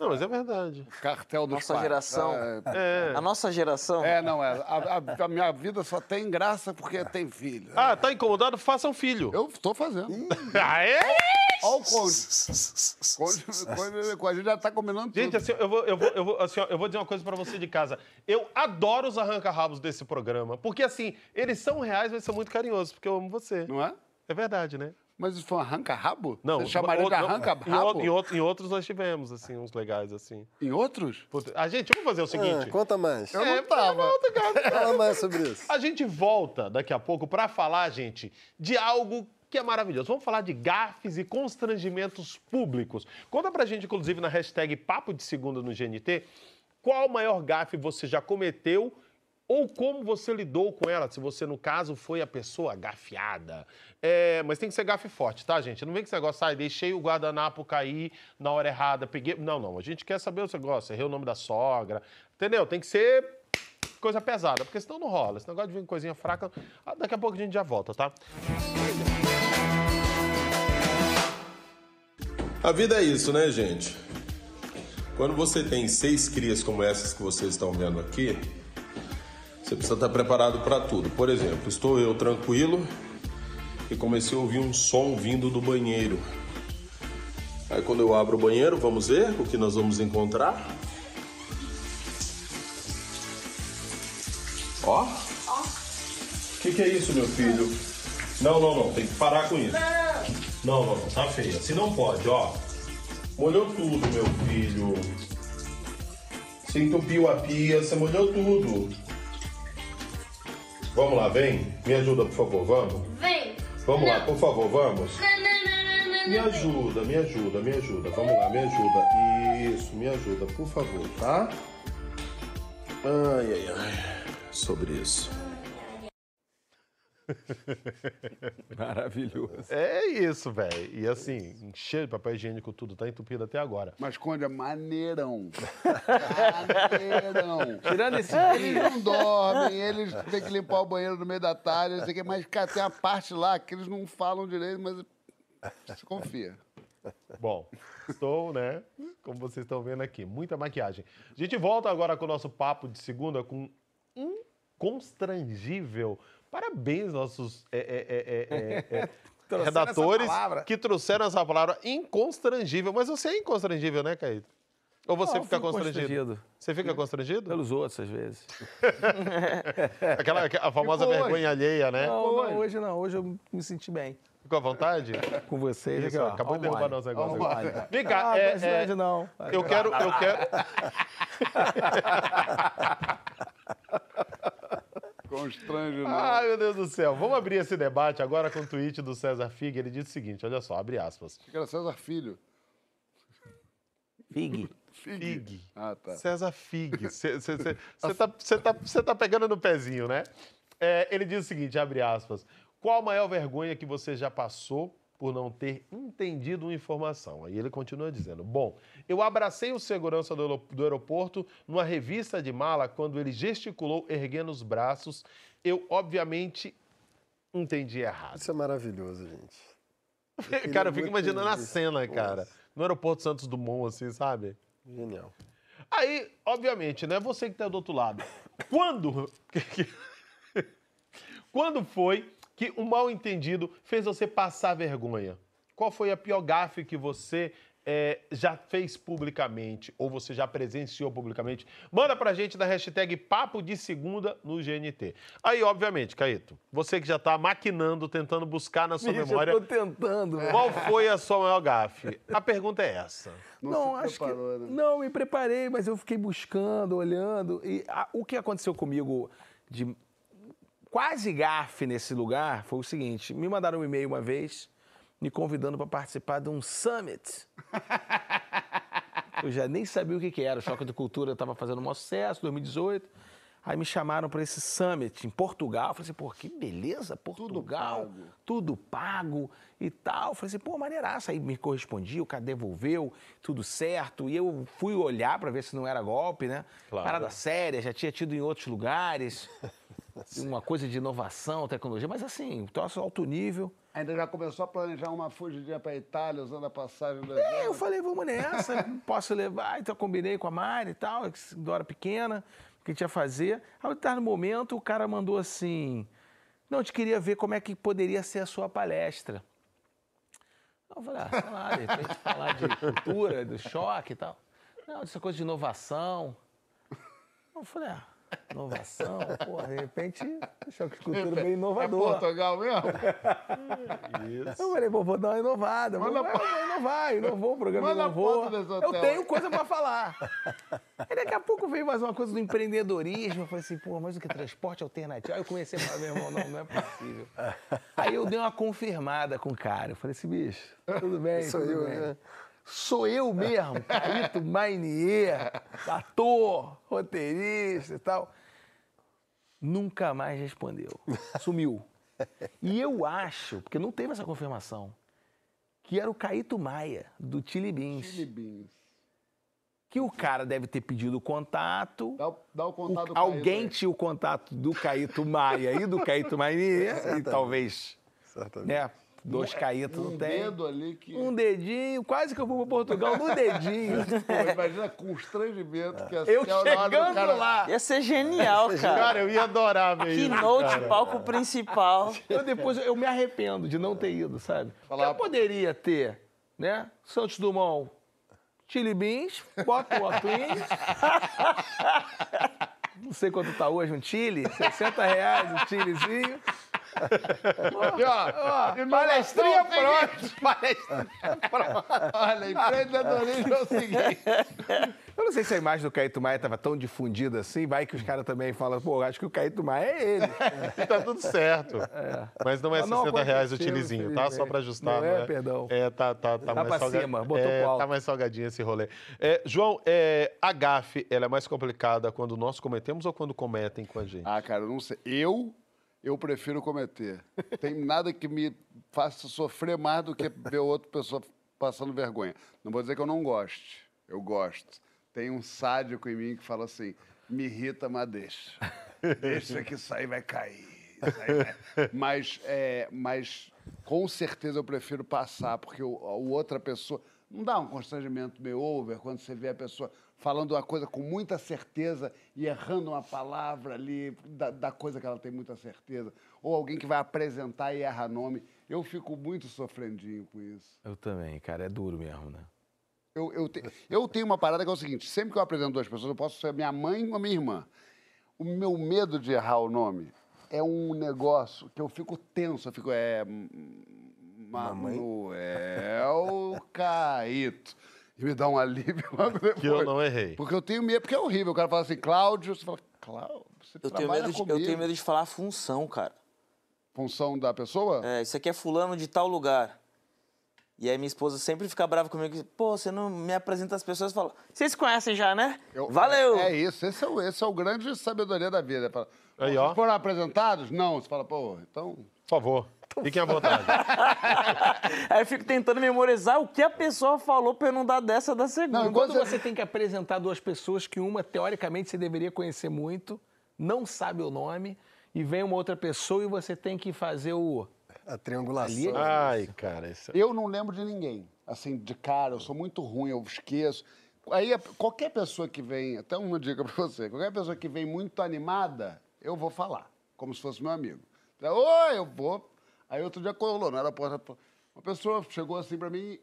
Não, mas é verdade. Cartel dos Nossa pais. geração. É, A nossa geração. é, não, é. A, a- a minha vida só tem graça porque tem filho. Ah, tá incomodado? Faça um filho. Eu tô fazendo. Aê! Olha o Conde. Conde, Conde. Com a gente já tá combinando tudo. Gente, assim, eu vou, eu, vou, eu, vou, assim, ó, eu vou dizer uma coisa pra você de casa. Eu adoro os arranca-rabos desse programa. Porque, assim, eles são reais, mas são muito carinhosos, porque eu amo você. Não é? É verdade, né? Mas isso foi um arranca-rabo? Não. Você chamaria de outro- Em, arranca-rabo? em outro- em outros nós tivemos, assim, uns legais, assim. Em outros? Puta, A gente, vamos fazer o seguinte. Ah, conta mais. Eu não tava. Fala mais sobre isso. A gente volta daqui a pouco pra falar, gente, de algo que é maravilhoso. Vamos falar de gafes e constrangimentos públicos. Conta pra gente, inclusive, na hashtag Papo de Segunda no GNT, qual o maior gafe você já cometeu ou como você lidou com ela, se você, no caso, foi a pessoa gafiada. É, mas tem que ser gafe forte, tá, gente? Não vem que esse negócio, sai, deixei o guardanapo cair na hora errada, peguei... Não, não, a gente quer saber o negócio, errei o nome da sogra, entendeu? Tem que ser coisa pesada, porque senão não rola. Esse negócio de vir coisinha fraca, ah, daqui a pouco a gente já volta, tá? A vida é isso, né, gente? Quando você tem seis crias como essas que vocês estão vendo aqui, você precisa estar preparado para tudo. Por exemplo, estou eu tranquilo e comecei a ouvir um som vindo do banheiro. Aí quando eu abro o banheiro, vamos ver o que nós vamos encontrar. Ó. O que, que é isso, meu filho? Não, não, não. Tem que parar com isso. Não, não, não. Tá feio. Assim não pode, ó. Molhou tudo, meu filho. Você entupiu a pia, você molhou tudo. Vamos lá, vem. Me ajuda, por favor, vamos. Vem. Vamos lá, por favor, vamos. Não, não, não, não, não, Me não, ajuda, me ajuda, me ajuda. Vamos lá, me ajuda. Isso, me ajuda, por favor, tá? Ai, ai, ai. Sobre isso. Maravilhoso. É isso, velho. E assim, encher de papel higiênico tudo, tá entupido até agora. Mas, Conde, é maneirão. maneirão. Tirando esse Eles não dormem, eles têm que limpar o banheiro no meio da tarde, não sei o quê, mas, cara, tem uma parte lá que eles não falam direito, mas você confia. Bom, estou, né? Como vocês estão vendo aqui, muita maquiagem. A gente volta agora com o nosso papo de segunda com um constrangível. Parabéns, nossos é, é, é, é, é, é, redatores que trouxeram essa palavra inconstrangível. Mas você é inconstrangível, né, Caíto? Ou você Não, fica constrangido? constrangido. Você fica constrangido? Pelos outros, às vezes. Aquela a famosa Ficou hoje. vergonha alheia, né? Não, não, hoje não. Hoje eu me senti bem. Ficou à vontade? Com vocês. Isso, ó. acabou de derrubar mole. nosso negócio. Vem cá, ah, é- hoje é- não. Eu quero, eu quero. Constrange, não. Ai, meu Deus do céu. Vamos abrir esse debate agora com o tweet do César Fig. Ele diz o seguinte: olha só, abre aspas. Que era César Filho. Fig. Fig. Ah, tá. César Fig. Você tá, cê tá, cê tá pegando no pezinho, né? É, ele diz o seguinte, abre aspas. Qual a maior vergonha que você já passou por não ter entendido uma informação? Aí ele continua dizendo, bom, eu abracei o segurança do, aero- do aeroporto numa revista de mala quando ele gesticulou erguendo os braços. Eu, obviamente, entendi errado. Isso é maravilhoso, gente. cara, eu fico imaginando a cena, cara. No aeroporto Santos Dumont, assim, sabe? Genial. Aí, obviamente, né? Você que tá do outro lado. Quando. Quando foi que um mal entendido fez você passar vergonha? Qual foi a pior gafe que você eh, já fez publicamente ou você já presenciou publicamente? Manda pra gente da hashtag Papo de Segunda no GNT. Aí, obviamente, Caíto, você que já tá maquinando, tentando buscar na sua Bicho, memória. eu tô tentando. né? Qual foi a sua maior gafe? A pergunta é essa. Não, acho que. Não, me preparei, mas eu fiquei buscando, olhando. E a- o que aconteceu comigo de quase gafe nesse lugar foi o seguinte: me mandaram um e-mail uma vez me convidando para participar de um summit. Eu já nem sabia o que, que era. O Choque de Cultura estava fazendo um sucesso, 2018. Aí me chamaram para esse summit em Portugal. Eu falei assim, pô, que beleza, Portugal. Tudo pago. e tal. Eu falei assim, pô, maneiraça. Aí me correspondi, o cara devolveu, tudo certo. E eu fui olhar para ver se não era golpe, né? Claro. Parada séria, já tinha tido em outros lugares. uma coisa de inovação, tecnologia. Mas assim, um troço alto nível. Ainda já começou a planejar uma fugidinha pra Itália usando a passagem do É, eu falei, vamos nessa, posso levar. Então eu combinei com a Mari e tal, se- hora pequena, o que a gente ia fazer. Aí, no momento, o cara mandou assim: Não, eu te queria ver como é que poderia ser a sua palestra. Eu falei, ah, sei lá, de repente falar de cultura, do choque e tal. Não, dessa coisa de inovação. Eu falei, ah, inovação, pô, de repente, choque de cultura bem inovador. É Portugal mesmo? Eu falei, pô, vou dar uma inovada. Vou, Manda vai, a vai inovar, inovou o programa, Manda a inovou. Eu tenho coisa pra falar. Aí daqui a pouco veio mais uma coisa do empreendedorismo. Eu falei assim, pô, mas o que? Transporte alternativo? Aí eu comecei a falar, meu irmão, não, não é possível. Aí eu dei uma confirmada com o cara. Eu falei assim, bicho, tudo bem, Sou tudo eu, bem. né? Sou eu mesmo, Caíto Mainier, ator, roteirista e tal. Nunca mais respondeu. Sumiu. E eu acho, porque não teve essa confirmação, que era o Caíto Maia, do Chili Beans. Chili Beans. Que o cara deve ter pedido o contato. Dá, o- dá o contato o- do alguém Caíto tinha o contato do Caíto Maia e do Caíto Mainier. e talvez, Certamente. né? Dois Caítos Um não tem. dedo ali que. Um dedinho, quase que eu fui para Portugal no dedinho. Pô, imagina constrangimento que é Eu chegando cara- lá. Ia ser genial, cara. Cara, eu ia adorar ver isso. Keynote, palco principal. Eu depois eu me arrependo de não ter ido, sabe? Eu poderia ter, né? Santos Dumont, Chili Beans, bota o. Não sei quanto tá hoje um chile, 60 reais um chilezinho. Aqui, ó. Ó, palestrinha pronta. Palestrinha pronta. Olha, empreendedorismo é o seguinte. Eu não sei se a imagem do Caíto Maia estava tão difundida assim, vai que os caras também falam, pô, acho que o Caíto Maia é ele. E tá tudo certo. Mas não é não 60 reais o chilizinho, tá? Só pra ajustar. Não é, perdão. É, tá, tá, tá, Tá mais pra salga- cima, botou é, pro alto. Tá mais salgadinho esse rolê. É, João, é, a gafe, ela é mais complicada quando nós cometemos ou quando cometem com a gente? Ah, cara, eu não sei. Eu, eu prefiro cometer. Tem nada que me faça sofrer mais do que ver outra pessoa passando vergonha. Não vou dizer que eu não goste. Eu gosto. Tem um sádico em mim que fala assim, me irrita, mas deixa. Deixa que isso aí vai cair. Mas, é, mas com certeza eu prefiro passar, porque o, a outra pessoa... Não dá um constrangimento meio over quando você vê a pessoa falando uma coisa com muita certeza e errando uma palavra ali da, da coisa que ela tem muita certeza. Ou alguém que vai apresentar e erra nome. Eu fico muito sofrendinho com isso. Eu também, cara, é duro mesmo, né? Eu, eu, te- eu tenho uma parada que é o seguinte: sempre que eu apresento duas pessoas, eu posso ser minha mãe ou minha irmã. O meu medo de errar o nome é um negócio que eu fico tenso. Eu fico, é. Manuel Caíto. E me dá um alívio logo depois. Que eu não errei. Porque eu tenho medo, porque é horrível. O cara fala assim, Cláudio, você fala, Cláudio, você Eu tenho, medo de, eu tenho medo de falar a função, cara. Função da pessoa? É, isso aqui é fulano de tal lugar. E aí minha esposa sempre fica brava comigo. Pô, você não me apresenta as pessoas e fala, vocês conhecem já, né? Eu- Valeu! É isso, esse é, o, esse é o grande sabedoria da vida. Fala, Aí, vocês ó. foram apresentados? Não. Você fala, pô, então... Por favor, fiquem à vontade. Aí eu fico tentando memorizar o que a pessoa falou pra eu não dar dessa da segunda. Não, quando você tem que apresentar duas pessoas que uma, teoricamente, você deveria conhecer muito, não sabe o nome, e vem uma outra pessoa e você tem que fazer o... A triangulação. É Ai, cara, isso... Eu não lembro de ninguém. Assim, de cara, eu sou muito ruim, eu esqueço. Aí, qualquer pessoa que vem, até uma dica pra você, qualquer pessoa que vem muito animada, eu vou falar, como se fosse meu amigo. Oi, eu vou. Aí outro dia colou, não era porta. Uma pessoa chegou assim pra mim,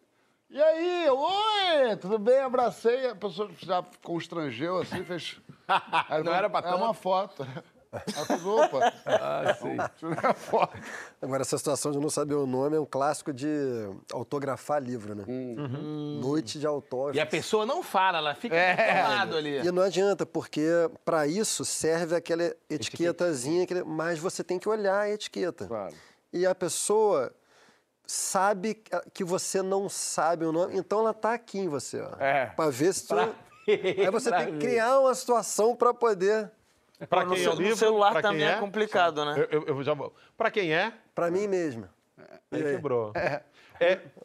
e aí, oi, tudo bem? Abracei, a pessoa já constrangeu assim, fez. Aí, Não era pra É uma foto. Opa. Ah, sim. Tirei a foto. Agora, essa situação de não saber o nome é um clássico de autografar livro, né? Noite de autógrafo. E a pessoa não fala, ela fica lado ali. E não adianta, porque para isso serve aquela etiquetazinha, aquele- mas você tem que olhar a etiqueta. Claro. E a pessoa sabe que você não sabe o nome, então ela tá aqui em você, ó. É. Pra ver se tu... Pra Aí você pra tem que criar uma situação para poder... Pra no quem é cel- o no livro, celular pra quem também é complicado, né? Eu, eu- eu já vou. Pra quem é, Para mim mesmo. aí quebrou. É.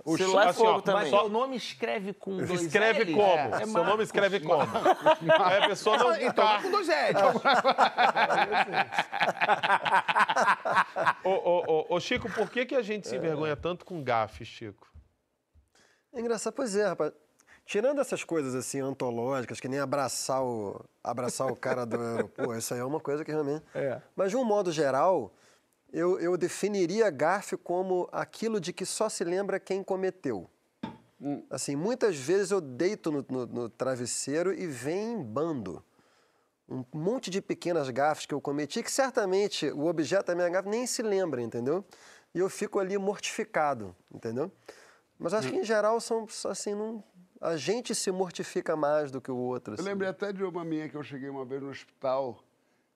O celular é assim, ó, também. Mas seu nome escreve com dois Escreve L's? como? É Seu Marcos. nome escreve como? Aí a pessoa não Então, tá. com dois L's. Ô, ô, ô, ô, Chico, por que, que a gente se envergonha tanto com gafe, Chico? É engraçado, pois é, rapaz. Tirando essas coisas assim antológicas, que nem abraçar o, abraçar o cara do aeroporto, isso aí é uma coisa que realmente. É. Mas de um modo geral, eu, eu definiria gafe como aquilo de que só se lembra quem cometeu. Assim, muitas vezes eu deito no, no- no travesseiro e vem em bando. Um monte de pequenas gafes que eu cometi, que certamente o objeto da minha gafe nem se lembra, entendeu? E eu fico ali mortificado, entendeu? Mas acho que em geral são assim, não, a gente se mortifica mais do que o outro. Eu assim. lembrei até de uma minha que eu cheguei uma vez no hospital,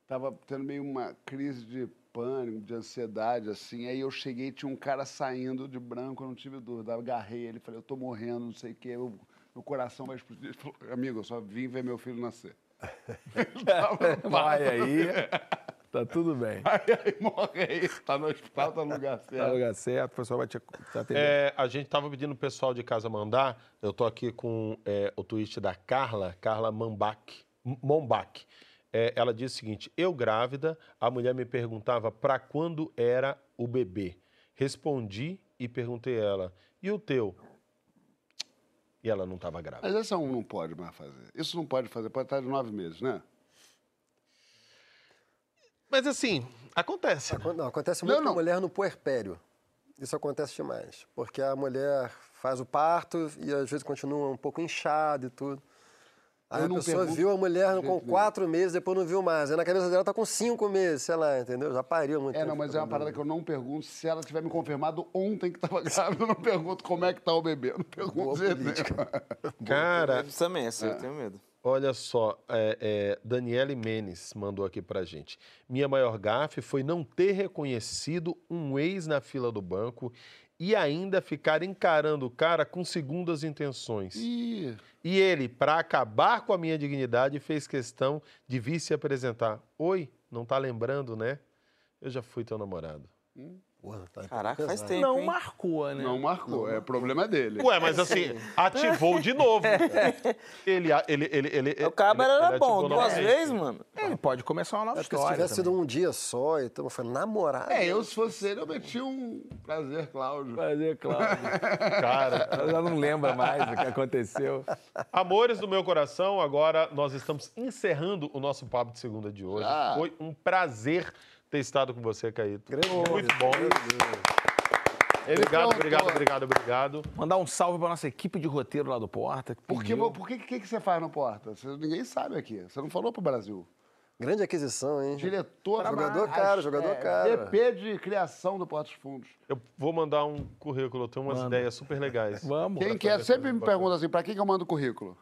tava tendo meio uma crise de pânico, de ansiedade, assim. Aí eu cheguei e tinha um cara saindo de branco, eu não tive dúvida. Eu agarrei ele, falei, eu tô morrendo, não sei o quê, eu- meu coração vai explodir. Ele falou, amigo, eu só vim ver meu filho nascer. Vai aí, tá tudo bem. Aí, aí morre aí, tá no hospital, tá no lugar Tá no certo. lugar certo, o pessoal vai te te atender. É, a gente tava pedindo o pessoal de casa mandar. Eu tô aqui com é, o tweet da Carla, Carla Mambach. M- Mombach. É, ela diz o seguinte: Eu grávida, a mulher me perguntava para quando era o bebê. Respondi e perguntei a ela: E o teu? E ela não estava grávida. Mas essa um não pode mais fazer. Isso não pode fazer, pode estar de nove meses, né? Mas assim, acontece. Acon- Não, acontece muito Não, com a não. mulher no puerpério. Isso acontece demais. Porque a mulher faz o parto e às vezes continua um pouco inchada e tudo. Aí Eu a não pessoa pergunto viu a mulher com quatro meses, depois não viu mais. Aí na cabeça dela tá com cinco meses, sei lá, entendeu? Já pariu muito É, tempo não, mas é uma parada que eu não pergunto. Se ela tiver me confirmado ontem que estava grávida, eu não pergunto como é que tá o bebê. Eu não pergunto nenhum. Cara, Eu também, assim, eu tenho medo. Olha só, é, é, Daniele Menes mandou aqui pra gente. Minha maior gafe foi não ter reconhecido um ex na fila do banco e ainda ficar encarando o cara com segundas intenções. Ih, E ele, para acabar com a minha dignidade, fez questão de vir se apresentar. Oi, não tá lembrando, né? Eu já fui teu namorado. Porra, tá Caraca, faz tempo, Não hein? marcou, né? Não marcou, é problema dele. Ué, mas assim, ativou de novo. Ele, ele, ele, ele, O ele- era ele bom, duas vezes, mano. Ele pode começar uma nova É porque se história. tivesse sido um dia só, então foi namorado. É, eu se fosse ele, eu meti um prazer, Cláudio. Prazer, Cláudio. Cara, Ela já não lembra mais o que aconteceu. Amores do meu coração, agora nós estamos encerrando o nosso papo de segunda de hoje. Ah. Foi um prazer ter estado com você, Caíto. Muito bom. Ele Obrigado, obrigado, obrigado, obrigado. Mandar um salve pra nossa equipe de roteiro lá do Porta. que Por que, por que, que, que você faz no Porta? Você- ninguém sabe aqui. Você não falou pro Brasil. Grande aquisição, hein? Diretor... Jogador caro, jogador é, caro. DP de criação do Porta dos Fundos. Eu vou mandar um currículo, eu tenho umas ideias super legais. Vamos. Quem quer sempre me pergunta assim, pra quem que eu mando o currículo?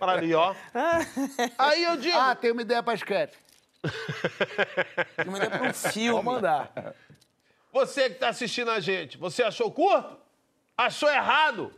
Para ali, ó. Aí eu digo. Ah, tem uma ideia pra sketch. Eu mandei pra um filme. Vamos mandar. Você que tá assistindo a gente, você achou curto? Achou errado?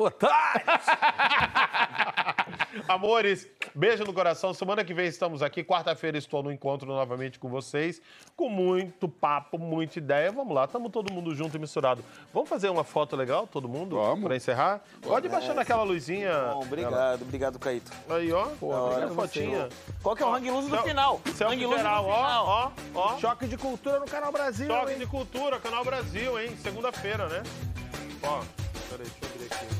Otário! Amores, beijo no coração. Semana que vem estamos aqui. Quarta-feira estou no encontro novamente com vocês. Com muito papo, muita ideia. Vamos lá, estamos todo mundo junto e misturado. Vamos fazer uma foto legal, todo mundo? Vamos. Pra encerrar? Pode baixar naquela luzinha. Bom, obrigado, obrigado, Caíto. Aí, ó. Pô, hora, fotinha. Qual que é o hang loose do final? Selfie Hang loose geral, do final. ó, ó, ó. Choque de cultura no Canal Brasil. Choque hein? de cultura, Canal Brasil, hein? Segunda-feira, né? Ó, peraí, deixa eu abrir aqui.